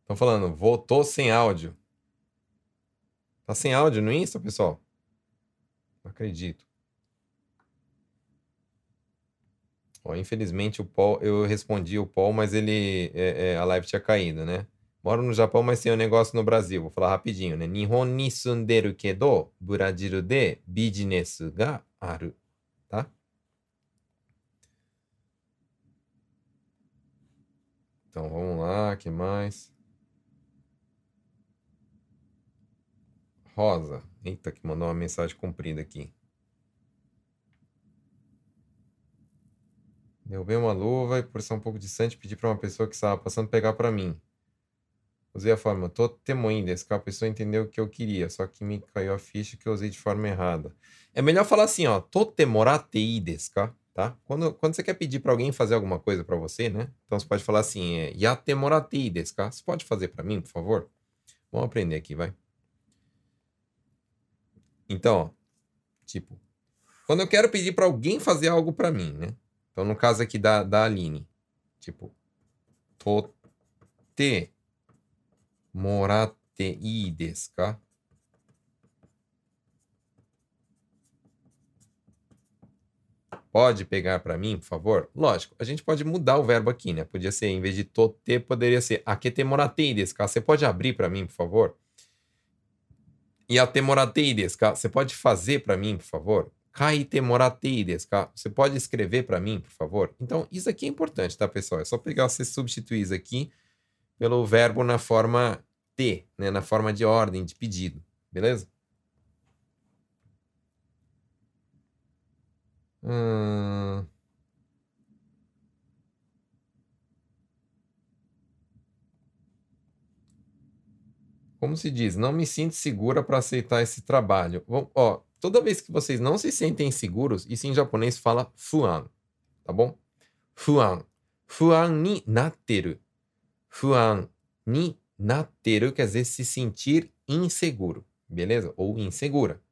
Estão falando, voltou sem áudio. Tá sem áudio no Insta, pessoal? Não acredito. Infelizmente o Paul, eu respondi o Paul, mas ele é, é, a live tinha caído, né? Moro no Japão, mas tem um negócio no Brasil. Vou falar rapidinho, né? Nihon ni sunderu kedo, Brasil de business ga aru. Tá? Então vamos lá, que mais? Rosa. Eita, que mandou uma mensagem comprida aqui. Derrubei uma luva e, por ser um pouco distante, pedi para uma pessoa que estava passando pegar para mim. Usei a forma totemoindes, que a pessoa entendeu o que eu queria, só que me caiu a ficha que eu usei de forma errada. É melhor falar assim, ó, totemorateides, tá? Quando, quando você quer pedir para alguém fazer alguma coisa para você, né? Então você pode falar assim, é, yatemorateides, tá? Você pode fazer para mim, por favor? Vamos aprender aqui, vai. Então, ó, tipo, quando eu quero pedir para alguém fazer algo para mim, né? Então, no caso aqui da, da Aline, tipo, tote morate ii ka? Pode pegar para mim, por favor? Lógico, a gente pode mudar o verbo aqui, né? Podia ser, em vez de tote, poderia ser akete desu ka? Você pode abrir para mim, por favor? E a temoratei desu ka? Você pode fazer para mim, por favor? Kaite moratei desu? Você pode escrever para mim, por favor? Então, isso aqui é importante, tá, pessoal? É só pegar, você substituir isso aqui pelo verbo na forma T, né? na forma de ordem, de pedido. Beleza? Hum... Como se diz, não me sinto segura para aceitar esse trabalho. Bom, ó, toda vez que vocês não se sentem seguros, isso em japonês fala fuan, tá bom? Fuan. Fuan ni natteru. Fuan ni natteru quer dizer se sentir inseguro, beleza? Ou insegura.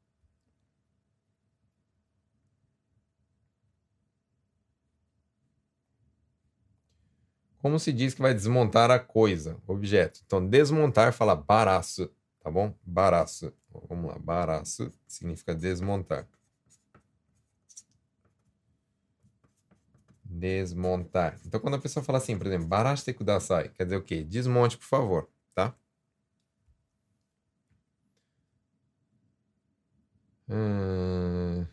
Como se diz que vai desmontar a coisa, objeto? Então, desmontar fala baraço, tá bom? Baraço. Vamos lá, baraço significa desmontar. Desmontar. Então, quando a pessoa fala assim, por exemplo, baraste kudasai, quer dizer o quê? Desmonte, por favor, tá? Hum...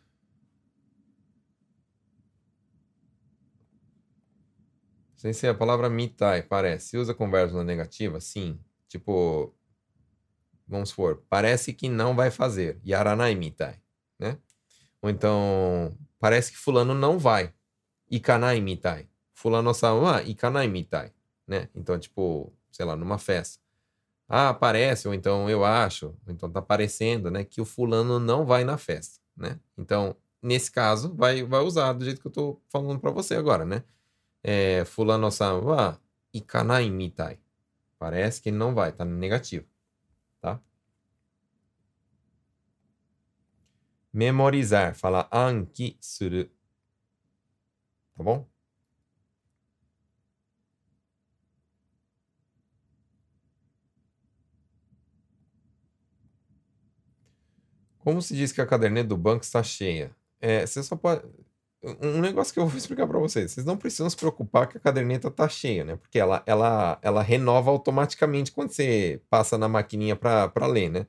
Sensei, a palavra mitai parece. Usa com verbos na negativa? Sim. Tipo, vamos supor, parece que não vai fazer. Yaranai mitai, né? Ou então, parece que fulano não vai. Ikanai mitai. Fulano sama ikanai mitai, né? Então, tipo, sei lá, numa festa. Ah, parece, ou então eu acho, ou então tá parecendo, né, que o fulano não vai na festa, né? Então, nesse caso, vai, vai usar do jeito que eu tô falando para você agora, né? é, fulano-san wa ikanai mitai. Parece que ele não vai, tá no negativo, tá? Memorizar, fala anki suru. Tá bom? Como se diz que a caderneta do banco está cheia? É, você só pode um negócio que eu vou explicar para vocês. Vocês não precisam se preocupar que a caderneta tá cheia, né? Porque ela, ela, ela renova automaticamente quando você passa na maquininha para ler, né?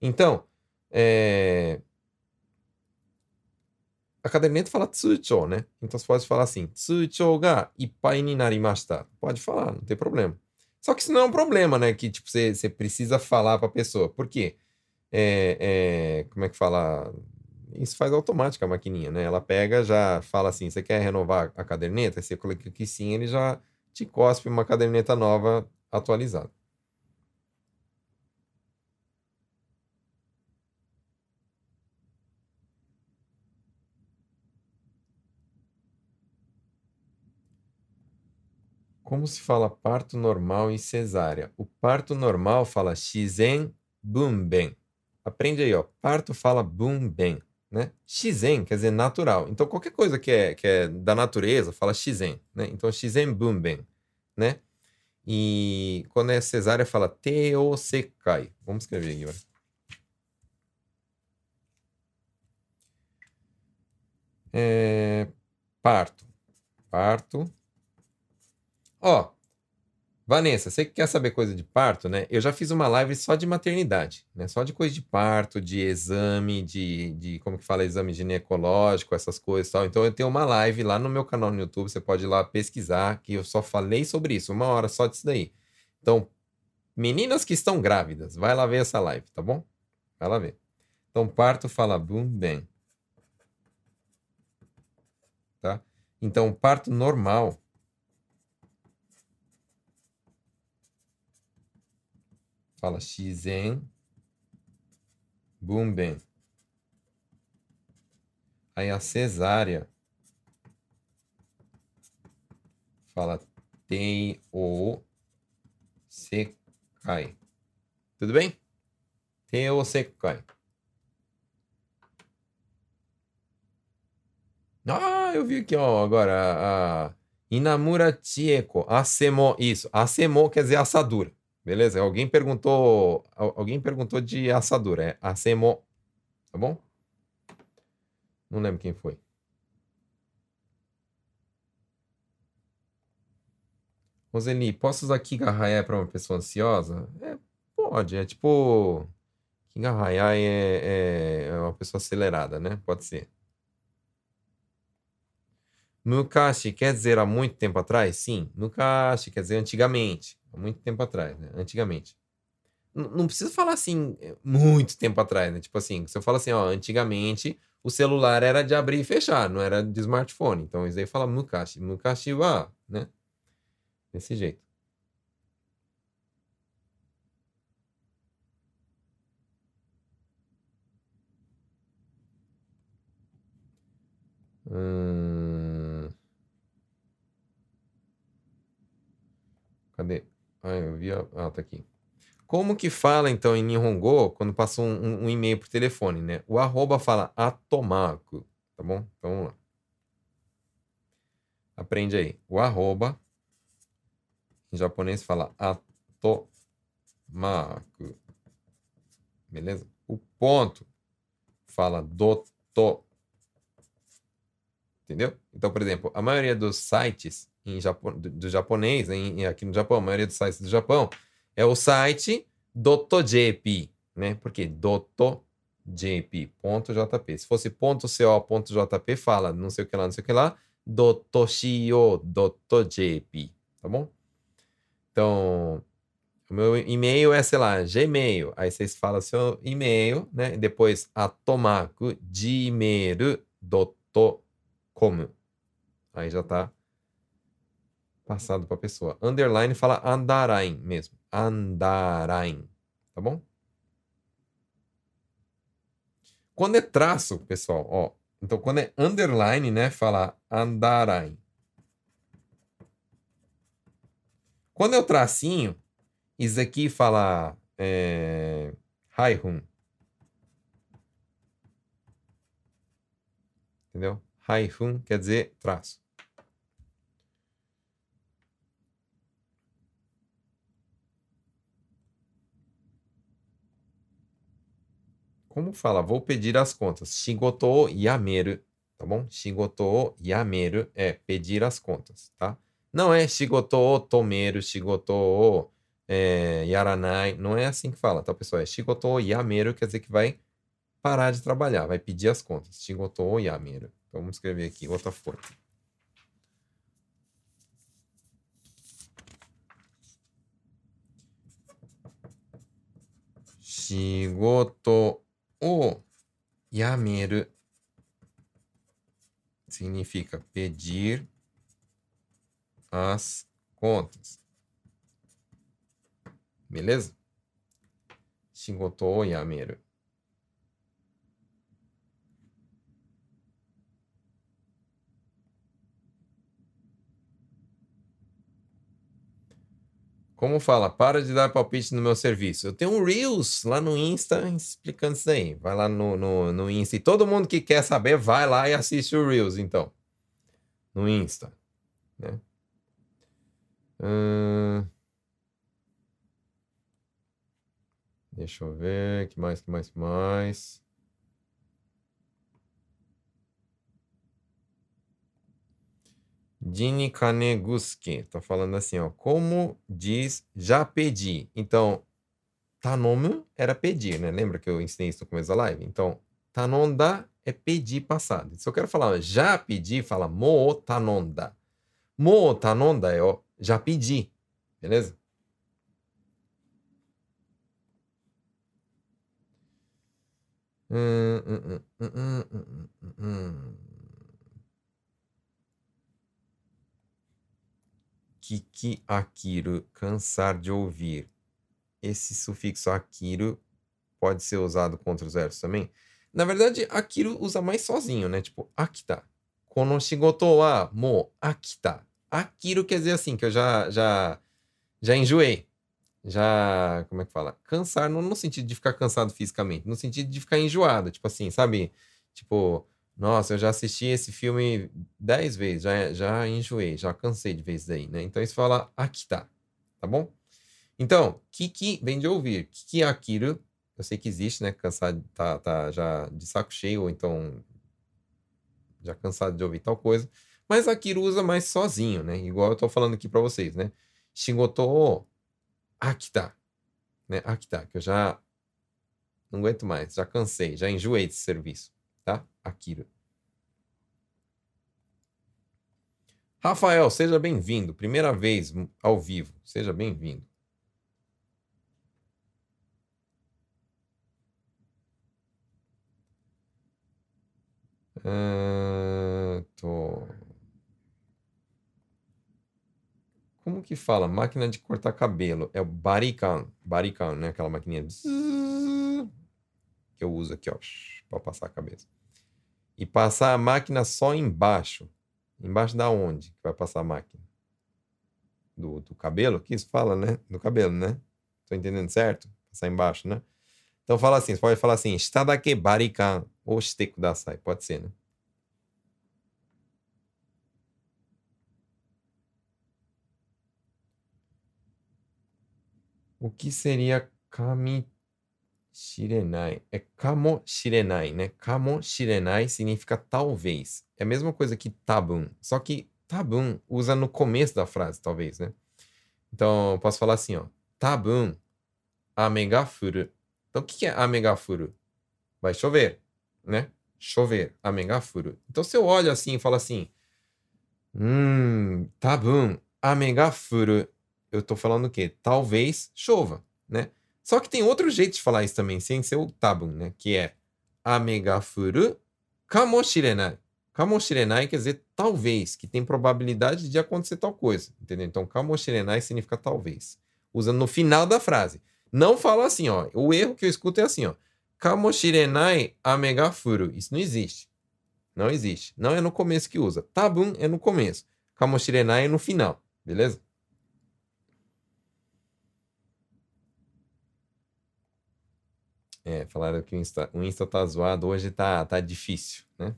Então, é... a caderneta fala tsucho, né? Então você pode falar assim, tsucho ga ippai ni narimashita. Pode falar, não tem problema. Só que isso não é um problema, né? Que tipo, você, você precisa falar para pessoa. Por quê? É, é, como é que fala? Isso faz automático a maquininha, né? Ela pega, já fala assim, você quer renovar a caderneta? Você clica aqui sim, ele já te cospe uma caderneta nova atualizada. Como se fala parto normal e cesárea? O parto normal fala shizen bumben. Aprende aí, ó. Parto fala bumben, né? Shizen quer dizer natural. Então qualquer coisa que é, que é da natureza fala shizen, né? Então shizen bumben, né? E quando é cesárea fala teosekai. Vamos escrever aqui. É, parto. Parto Ó, Vanessa, você que quer saber coisa de parto, né? Eu já fiz uma live só de maternidade, né? Só de coisa de parto, de exame, de, de como que fala, exame ginecológico, essas coisas e tal. Então eu tenho uma live lá no meu canal no YouTube, você pode ir lá pesquisar, que eu só falei sobre isso, uma hora só disso daí. Então, meninas que estão grávidas, vai lá ver essa live, tá bom? Vai lá ver. Então, parto fala boom, bem. Tá? Então, parto normal Fala Shizen Bumben. Aí a cesárea fala Tei o Sekai. Tudo bem? Tei o Sekai. Ah, eu vi aqui, ó, agora a Inamura Chieko, Asemo, isso, Asemo quer dizer assadura. Beleza? Alguém perguntou, alguém perguntou de assadura, é asemo, tá bom? Não lembro quem foi. Roseli, posso usar Kigarraya para uma pessoa ansiosa? É, pode, é tipo Kigarraya é, é, é uma pessoa acelerada, né? Pode ser. Mukashi quer dizer há muito tempo atrás? Sim. Mukashi quer dizer antigamente. Há muito tempo atrás, né? Antigamente. Não precisa falar assim, é, muito tempo atrás, né? Tipo assim, se eu falo assim, ó, antigamente o celular era de abrir e fechar, não era de smartphone. Então isso aí fala Mukashi. Mukashi wa, né? Desse jeito. Hum... Cadê? Ah, eu vi. Ah, tá aqui. Como que fala, então, em Nihongo, quando passa um, um, um e-mail por telefone, né? O arroba fala atomaku, tá bom? Então, vamos lá. Aprende aí. O arroba, em japonês, fala atomaku. Beleza? O ponto fala doto. Entendeu? Então, por exemplo, a maioria dos sites em Japo, do, do japonês, em, aqui no Japão, a maioria dos sites do Japão, é o site .jp, né? Porque .jp, ponto .jp. Se fosse .co.jp, fala não sei o que lá, não sei o que lá, .shio.jp, tá bom? Então, o meu e-mail é, sei lá, Gmail. Aí vocês falam seu e-mail, né? Depois atomaku gmail.com. Aí já tá passado para a pessoa. Underline fala andarain mesmo. Andarain. Tá bom? Quando é traço, pessoal, ó. Então, quando é underline, né? Fala andarain. Quando é o tracinho, isso aqui fala é, haihun. Entendeu? Haihun quer dizer traço. Como fala? Vou pedir as contas. Shigoto yameru, tá bom? Shigoto yameru é pedir as contas, tá? Não é shigoto tomeru, shigoto é, yaranai. Não é assim que fala, tá, pessoal? É shigoto yameru, quer dizer que vai parar de trabalhar, vai pedir as contas. Shigoto yameru, Então vamos escrever aqui outra folha. Shigoto o yameru significa pedir as contas. Beleza? Shigoto o yameru. Como fala, para de dar palpite no meu serviço. Eu tenho um Reels lá no Insta explicando isso aí. Vai lá no, no, no Insta. E todo mundo que quer saber, vai lá e assiste o Reels, então. No Insta. Né? Hum... Deixa eu ver. que mais, que mais, que mais? Dini Kaneguski. Tá falando assim, ó. Como diz já pedi. Então, tanomu era pedir, né? Lembra que eu ensinei isso no começo da live? Então, tanonda é pedir passado. Se eu quero falar já pedi, fala mo tanonda. Mo tanonda é ó, já pedi. Beleza? Hum, hum, hum, Kiki akiru, cansar de ouvir. Esse sufixo akiru pode ser usado contra os versos também? Na verdade, akiru usa mais sozinho, né? Tipo, akita. Kono shigoto wa mo akita. Akiru quer dizer assim, que eu já, já, já enjoei. Já, como é que fala? Cansar, não no sentido de ficar cansado fisicamente, no sentido de ficar enjoado. Tipo assim, sabe? Tipo, nossa, eu já assisti esse filme dez vezes, já, já enjoei, já cansei de isso daí, né? Então isso fala akita, tá bom? Então, kiki vem de ouvir. Kiki akiru, eu sei que existe, né? Cansado, tá, tá já de saco cheio, ou então já cansado de ouvir tal coisa. Mas akiru usa mais sozinho, né? Igual eu tô falando aqui para vocês, né? Shigoto akita, né? Akita, que eu já não aguento mais, já cansei, já enjoei desse serviço tá? Akira. Rafael, seja bem-vindo. Primeira vez ao vivo. Seja bem-vindo. Uh, tô... Como que fala? Máquina de cortar cabelo. É o barican. Barican, né? Aquela maquininha que eu uso aqui, ó para passar a cabeça. E passar a máquina só embaixo. Embaixo da onde que vai passar a máquina? Do, do cabelo? Que isso fala, né? Do cabelo, né? Tô entendendo certo? Passar embaixo, né? Então fala assim, você pode falar assim, está daqui barikan ou esteco da sai, pode ser, né? O que seria kami Shirenai. É kamo shirenai, né? Kamo shirenai significa talvez. É a mesma coisa que tabun. Só que tabun usa no começo da frase, talvez, né? Então, posso falar assim, ó. Tabun amegafuru. Então, o que é amegafuru? Vai chover, né? Chover, amegafuru. Então, se eu olho assim e falo assim, hum, tabun amegafuru, eu tô falando o quê? Talvez chova, né? Só que tem outro jeito de falar isso também, sem ser o tabun, né? Que é amegafuru kamoshirenai. Kamoshirenai quer dizer talvez, que tem probabilidade de acontecer tal coisa, entendeu? Então, kamoshirenai significa talvez. Usando no final da frase. Não fala assim, ó. O erro que eu escuto é assim, ó. Kamoshirenai amegafuru. Isso não existe. Não existe. Não é no começo que usa. Tabun é no começo. Kamoshirenai é no final. Beleza? É, falaram que o Insta, o Insta tá zoado, hoje tá, tá difícil, né?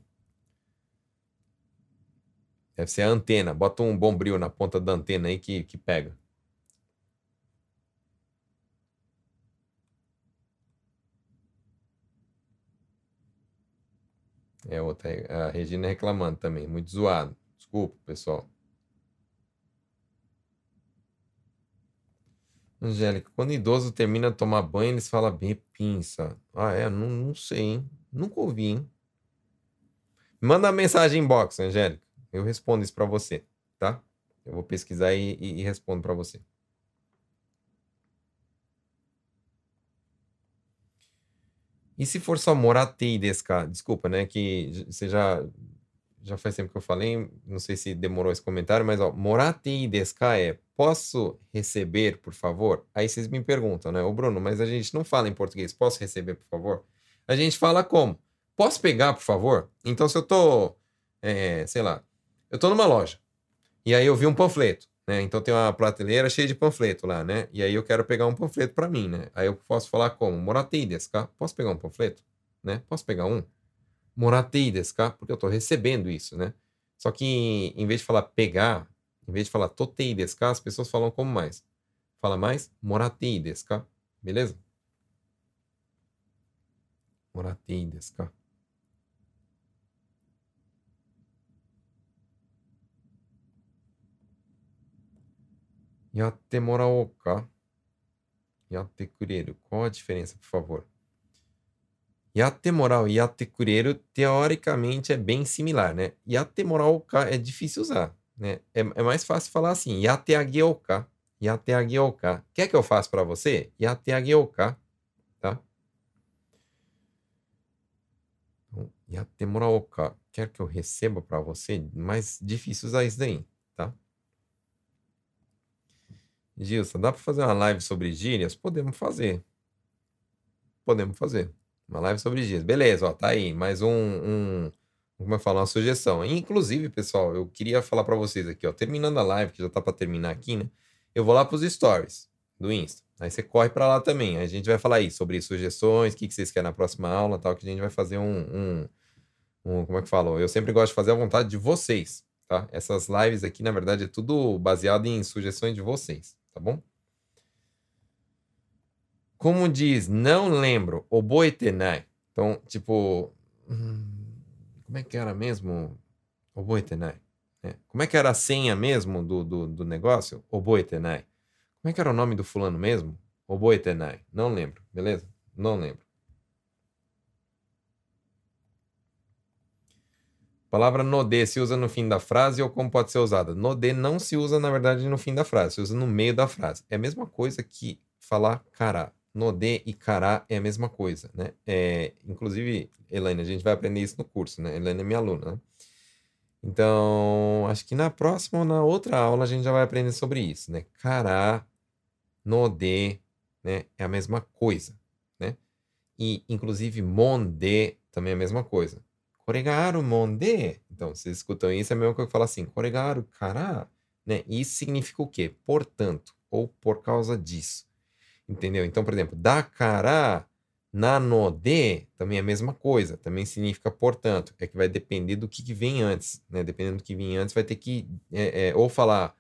Deve ser a antena. Bota um bombril na ponta da antena aí que, que pega. É outra. A Regina reclamando também. Muito zoado. Desculpa, pessoal. Angélica, quando idoso termina de tomar banho, eles falam bem pinça. Ah, é? Não, não sei, hein? Nunca ouvi, hein? Manda mensagem inbox, Angélica. Eu respondo isso para você, tá? Eu vou pesquisar e, e, e respondo para você. E se for só moratei desse Desculpa, né? Que você já, já faz tempo que eu falei, não sei se demorou esse comentário, mas ó, moratei desse é posso receber, por favor? Aí vocês me perguntam, né? Ô Bruno, mas a gente não fala em português, posso receber, por favor? A gente fala como? Posso pegar, por favor? Então, se eu tô, é, sei lá, eu tô numa loja, e aí eu vi um panfleto, né? Então tem uma prateleira cheia de panfleto lá, né? E aí eu quero pegar um panfleto para mim, né? Aí eu posso falar como? Moratei desu ka? Posso pegar um panfleto? Né? Posso pegar um? moratei desca? Porque eu estou recebendo isso, né? Só que em vez de falar pegar, em vez de falar totei desca, as pessoas falam como mais? Fala mais moratei desca. Beleza? Moratei desca. Yatte moraoka? Yatte kureru. Qual a diferença, por favor? Yatte moral e yatte kureru, teoricamente, é bem similar, né? Yatte moral ka é difícil usar, né? É, é mais fácil falar assim, yatte ageo ka, yatte. Quer que eu faça para você? Yatte ageo tá? Então, yatte quer que eu receba para você? Mais difícil usar isso daí, tá? Gilson, dá para fazer uma live sobre gírias? Podemos fazer. Podemos fazer. Uma live sobre gírias. Beleza, ó, tá aí. Mais um, um como eu falo, uma sugestão. Inclusive, pessoal, eu queria falar para vocês aqui, ó, terminando a live, que já tá para terminar aqui, né? Eu vou lá para os stories do Insta. Aí você corre para lá também. Aí a gente vai falar aí sobre sugestões, o que, que vocês querem na próxima aula, tal, que a gente vai fazer um, um, um como é que falo? Eu sempre gosto de fazer a vontade de vocês, tá? Essas lives aqui, na verdade, é tudo baseado em sugestões de vocês tá bom? Como diz, não lembro, oboetenai. Então, tipo, hum, como é que era mesmo oboetenai? É. Como é que era a senha mesmo do, do, do negócio? Oboetenai. Como é que era o nome do fulano mesmo? Oboetenai. Não lembro, beleza? Não lembro. palavra node se usa no fim da frase ou como pode ser usada? Node não se usa, na verdade, no fim da frase, se usa no meio da frase. É a mesma coisa que falar cará. Node e cará é a mesma coisa, né? É, inclusive, Elaine, a gente vai aprender isso no curso, né? Elaine é minha aluna, né? Então, acho que na próxima ou na outra aula a gente já vai aprender sobre isso, né? Cará, node, né? É a mesma coisa, né? E, inclusive, monde também é a mesma coisa. Koregaru monde. Então, vocês escutam isso, é a mesma coisa que falar assim, koregaru kara, né? Isso significa o quê? Portanto, ou por causa disso. Entendeu? Então, por exemplo, da kara nanode também é a mesma coisa, também significa portanto, é que vai depender do que, que vem antes, né? Dependendo do que vem antes, vai ter que é, é, ou falar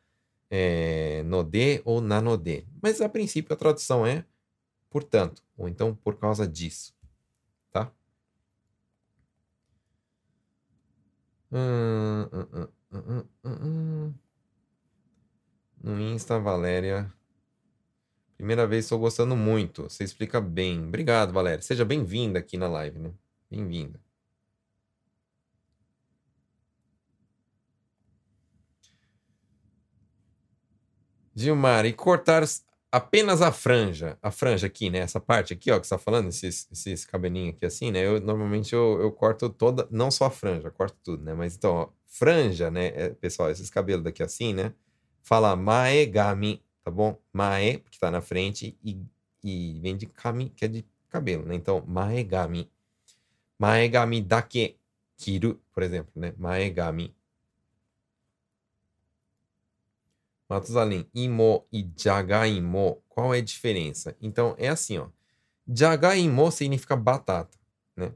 é, node ou nanode. Mas a princípio a tradução é portanto, ou então por causa disso. Hum, hum, hum, no Insta, Valéria. Primeira vez, estou gostando muito. Você explica bem. Obrigado, Valéria. Seja bem-vinda aqui na live, né? Bem-vinda. Gilmar, e cortar apenas a franja, a franja aqui, né? Essa parte aqui, ó, que você tá falando, esses, esses cabelinhos aqui assim, né? Eu normalmente eu, eu corto toda, não só a franja, corto tudo, né? Mas então, ó, franja, né? É, pessoal, esses cabelos daqui assim, né? Fala maegami, tá bom? Mae, porque tá na frente, e, e vem de kami, que é de cabelo, né? Então, maegami. Maegami dake kiru, por exemplo, né? Maegami. Matusalém, imo e jagaimo, qual é a diferença? Então, é assim, ó. Jagaimo significa batata, né?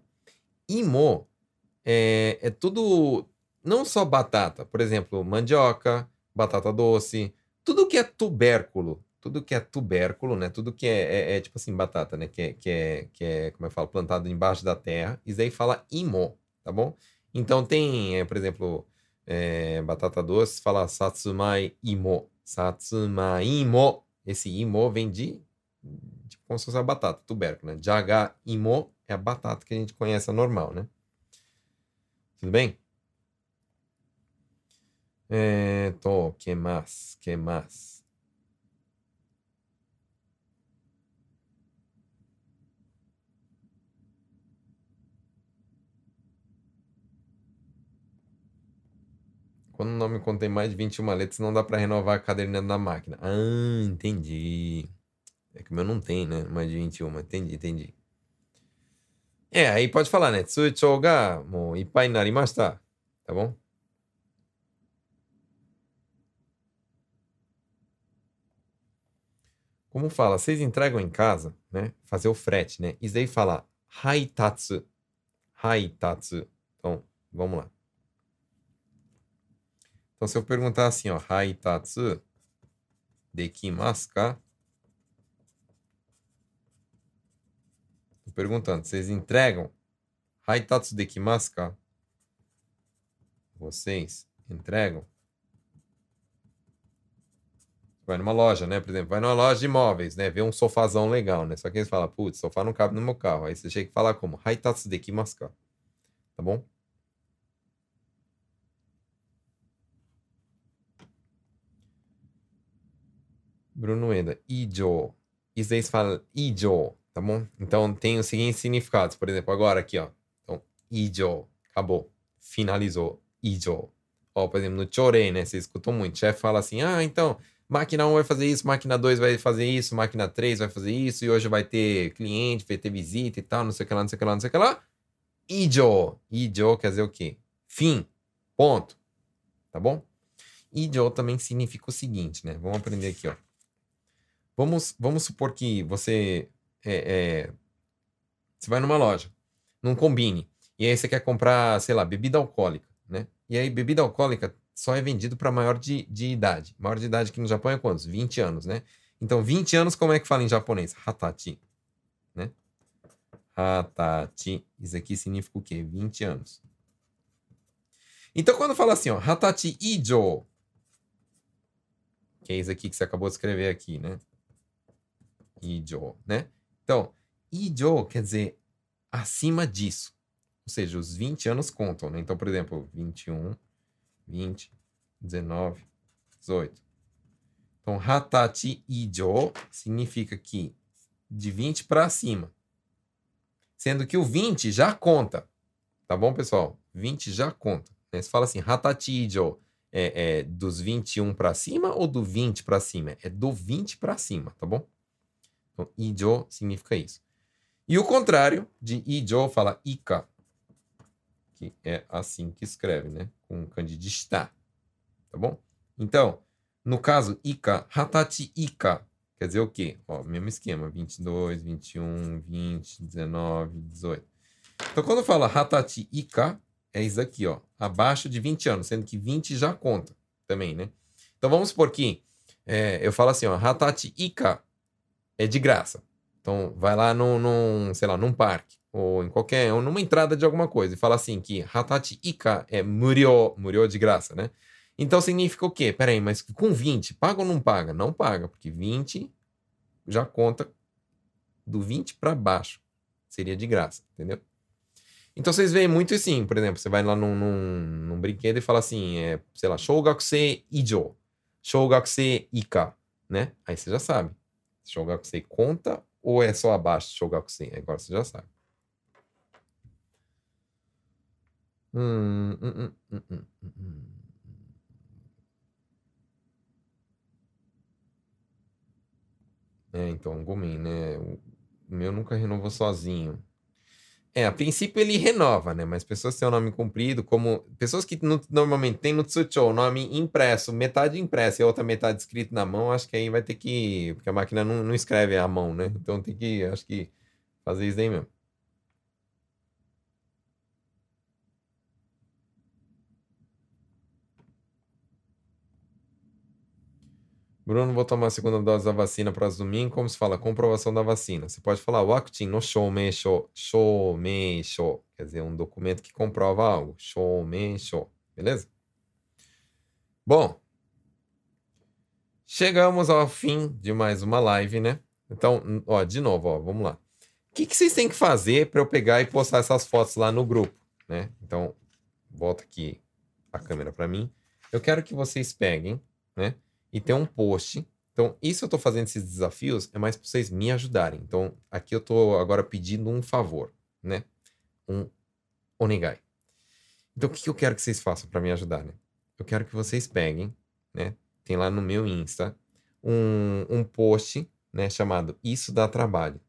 Imo é, é tudo, não só batata, por exemplo, mandioca, batata doce, tudo que é tubérculo, tudo que é tubérculo, né? Tudo que é, é, é, tipo assim, batata, né? Que é, que é, que é, como eu falo, plantado embaixo da terra. Isso aí fala imo, tá bom? Então tem, é, por exemplo, é, batata doce, fala satsumai imo. Satsumai imo. Esse imo vem de, de como se fosse a batata, tubérculo, né? Jaga imo é a batata que a gente conhece, a normal, né? Tudo bem? É, tô, que mais? Que mais? Quando o nome contém mais de 21 letras, não dá para renovar a caderneta da máquina. Ah, entendi. É que o meu não tem, né? Mais de 21. Entendi, entendi. É, aí pode falar, né? Tsuchou ga mo ippai narimashita. Tá bom? Como fala, vocês entregam em casa, né? Fazer o frete, né? Isso aí fala haitatsu. Haitatsu. Então, vamos lá. Então, se eu perguntar assim, ó, haitatsu dekimasu ka? Tô perguntando, vocês entregam? Haitatsu dekimasu ka? Vocês entregam? Vai numa loja, né? Por exemplo, vai numa loja de imóveis, né? Vê um sofazão legal, né? Só que eles falam, putz, sofá não cabe no meu carro. Aí você chega que falar como? Haitatsu dekimasu ka? Tá bom? Bruno Eda, ijo. Isso aí se fala ijo, tá bom? Então tem os seguintes significados. Por exemplo, agora aqui, ó. Então, ijo. Acabou. Finalizou. Ijo. Ó, por exemplo, no chorei, né? Você escutou muito. O chefe fala assim, ah, então, máquina 1 vai fazer isso, máquina 2 vai fazer isso, máquina 3 vai fazer isso, e hoje vai ter cliente, vai ter visita e tal, não sei o que lá, não sei o que lá, não sei o que lá. Ijo. Ijo quer dizer o quê? Fim. Ponto. Tá bom? Ijo também significa o seguinte, né? Vamos aprender aqui, ó. Vamos, vamos supor que você, é, é, você vai numa loja, num combine, e aí você quer comprar, sei lá, bebida alcoólica, né? E aí, bebida alcoólica só é vendido para maior de, de idade. Maior de idade aqui no Japão é quantos? 20 anos, né? Então, 20 anos, como é que fala em japonês? Hatachi, né? Hatachi. Isso aqui significa o quê? 20 anos. Então, quando fala assim, ó, Hatachi ijo, que é isso aqui que você acabou de escrever aqui, né? ijo, né? Então, ijo quer dizer acima disso. Ou seja, os 20 anos contam, né? Então, por exemplo, 21, 20, 19, 18. Então, hatachi ijo significa que de 20 para cima. Sendo que o 20 já conta. Tá bom, pessoal? 20 já conta. Né? Você fala assim, hatachi ijo é, é dos 21 para cima ou do 20 para cima? É do 20 para cima, tá bom? Então, ijo significa isso. E o contrário de ijo fala ika, que é assim que escreve, né? Com candidista. Tá bom? Então, no caso, ika, hatachi ika, quer dizer o quê? Ó, mesmo esquema, 22, 21, 20, 19, 18. Então, quando fala hatachi ika, é isso aqui, ó, abaixo de 20 anos, sendo que 20 já conta também, né? Então, vamos supor que é, eu falo assim, ó, hatachi ika é de graça. Então, vai lá num, num, sei lá, num parque, ou em qualquer, ou numa entrada de alguma coisa, e fala assim que Hatachi Ika é murio, murio de graça, né? Então significa o quê? Peraí, mas com 20, paga ou não paga? Não paga, porque 20 já conta do 20 para baixo. Seria de graça, entendeu? Então vocês veem muito assim, por exemplo, você vai lá num, num, num brinquedo e fala assim, é, sei lá, Shougakusei Ijo, Shougakusei Ika, né? Aí você já sabe. Shogakusei conta ou é só abaixo de Shogakusei? Agora você já sabe. Hum, hum, hum, é, então, Gomen, né? O meu nunca renovou sozinho. É, a princípio ele renova, né? Mas pessoas que têm o nome comprido, como pessoas que no, normalmente têm no Tsucho o nome impresso, metade impresso e a outra metade escrito na mão, acho que aí vai ter que. Porque a máquina não, não escreve à mão, né? Então tem que, acho que, fazer isso aí mesmo. Bruno, vou tomar a segunda dose da vacina próximo domingo. Como se fala? Comprovação da vacina. Você pode falar wakutin no shoumeisho. Shoumeisho. Quer dizer, um documento que comprova algo. Shoumeisho. Beleza? Bom, chegamos ao fim de mais uma live, né? Então, ó, de novo, ó, vamos lá. O que, que vocês têm que fazer para eu pegar e postar essas fotos lá no grupo, né? Então, volta aqui a câmera para mim. Eu quero que vocês peguem, né? E tem um post. Então, isso eu estou fazendo esses desafios é mais para vocês me ajudarem. Então, aqui eu estou agora pedindo um favor, né? Um onegai. Então, o que eu quero que vocês façam para me ajudar, né? Eu quero que vocês peguem, né? Tem lá no meu Insta um, um post, né? Chamado Isso Dá Trabalho.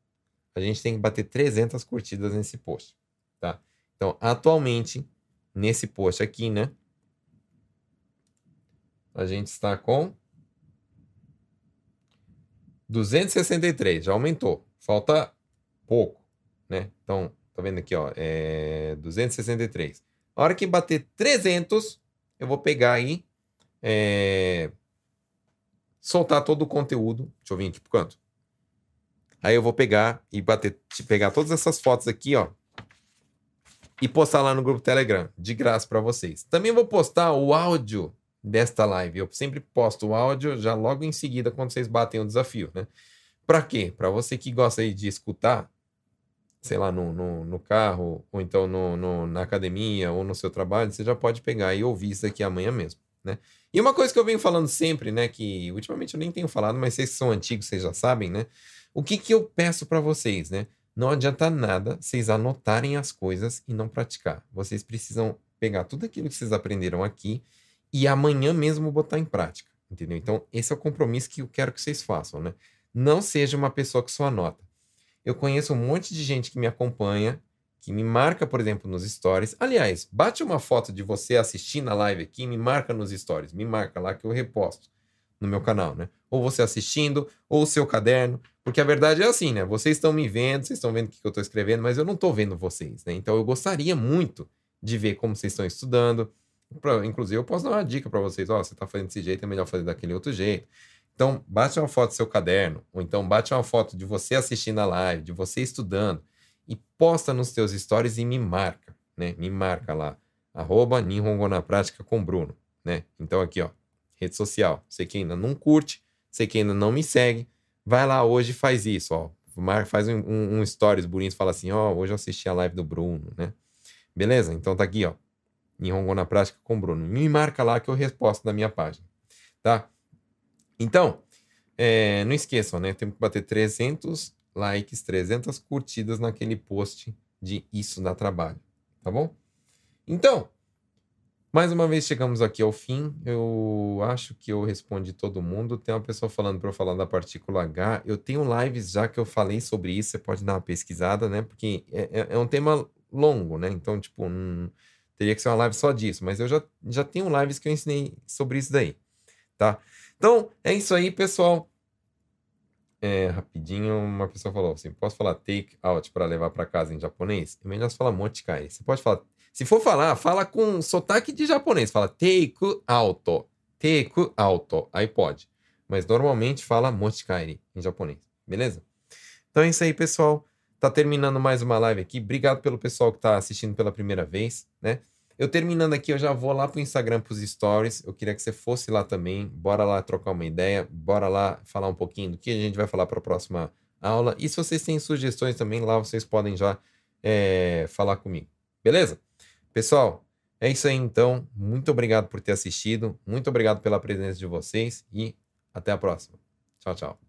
A gente tem que bater 300 curtidas nesse post, tá? Então, atualmente, nesse post aqui, né? A gente está com 263, já aumentou. Falta pouco, né? Então, tá vendo aqui, ó, é 263. A hora que bater 300, eu vou pegar aí, é, soltar todo o conteúdo. Deixa eu vir aqui pro canto. Aí eu vou pegar e bater, pegar todas essas fotos aqui, ó, e postar lá no grupo Telegram, de graça para vocês. Também vou postar o áudio desta live. Eu sempre posto o áudio já logo em seguida quando vocês batem o desafio, né? Para quê? Para você que gosta aí de escutar, sei lá, no, no, no carro, ou então no, no, na academia, ou no seu trabalho, você já pode pegar e ouvir isso aqui amanhã mesmo, né? E uma coisa que eu venho falando sempre, né, que ultimamente eu nem tenho falado, mas vocês que são antigos, vocês já sabem, né? O que que eu peço para vocês, né? Não adianta nada vocês anotarem as coisas e não praticar. Vocês precisam pegar tudo aquilo que vocês aprenderam aqui e amanhã mesmo botar em prática, entendeu? Então, esse é o compromisso que eu quero que vocês façam, né? Não seja uma pessoa que só anota. Eu conheço um monte de gente que me acompanha, que me marca, por exemplo, nos stories. Aliás, bate uma foto de você assistindo a live aqui, me marca nos stories, me marca lá que eu reposto no meu canal, né? Ou você assistindo, ou o seu caderno, porque a verdade é assim, né? Vocês estão me vendo, vocês estão vendo o que eu estou escrevendo, mas eu não estou vendo vocês, né? Então eu gostaria muito de ver como vocês estão estudando, Pra, inclusive, eu posso dar uma dica para vocês: ó, oh, você está fazendo desse jeito, é melhor fazer daquele outro jeito. Então, bate uma foto do seu caderno, ou então bate uma foto de você assistindo a live, de você estudando, e posta nos seus stories e me marca, né? Me marca lá, arroba na Prática com Bruno, né? Então, aqui, ó, rede social. Você que ainda não curte, você que ainda não me segue, vai lá hoje e faz isso, ó. Faz um, um, um stories bonito, fala assim, ó, hoje eu assisti a live do Bruno, né? Beleza? Então tá aqui, ó. Nihongo na prática com Bruno. Me marca lá que eu resposto da minha página, tá? Então, é, não esqueçam, né? Temos que bater 300 likes, 300 curtidas naquele post de Isso dá trabalho, tá bom? Então, mais uma vez chegamos aqui ao fim. Eu acho que eu respondi todo mundo. Tem uma pessoa falando para eu falar da partícula H. Eu tenho lives já que eu falei sobre isso. Você pode dar uma pesquisada, né? Porque é, é, é um tema longo, né? Então, tipo, hum, Teria que ser uma live só disso, mas eu já, já tenho lives que eu ensinei sobre isso daí, tá? Então, é isso aí, pessoal. É, rapidinho, uma pessoa falou assim: posso falar take out para levar para casa em japonês? É melhor falar mochikai. Você pode falar. Se for falar, fala com sotaque de japonês. Fala take out. Take out. Aí pode. Mas normalmente fala mochikai em japonês. Beleza? Então é isso aí, pessoal. Tá terminando mais uma live aqui. Obrigado pelo pessoal que está assistindo pela primeira vez, né? Eu terminando aqui, eu já vou lá pro Instagram, pros stories. Eu queria que você fosse lá também. Bora lá trocar uma ideia. Bora lá falar um pouquinho do que a gente vai falar para a próxima aula. E se vocês têm sugestões também, lá vocês podem já é, falar comigo. Beleza? Pessoal, é isso aí então. Muito obrigado por ter assistido. Muito obrigado pela presença de vocês e até a próxima. Tchau, tchau.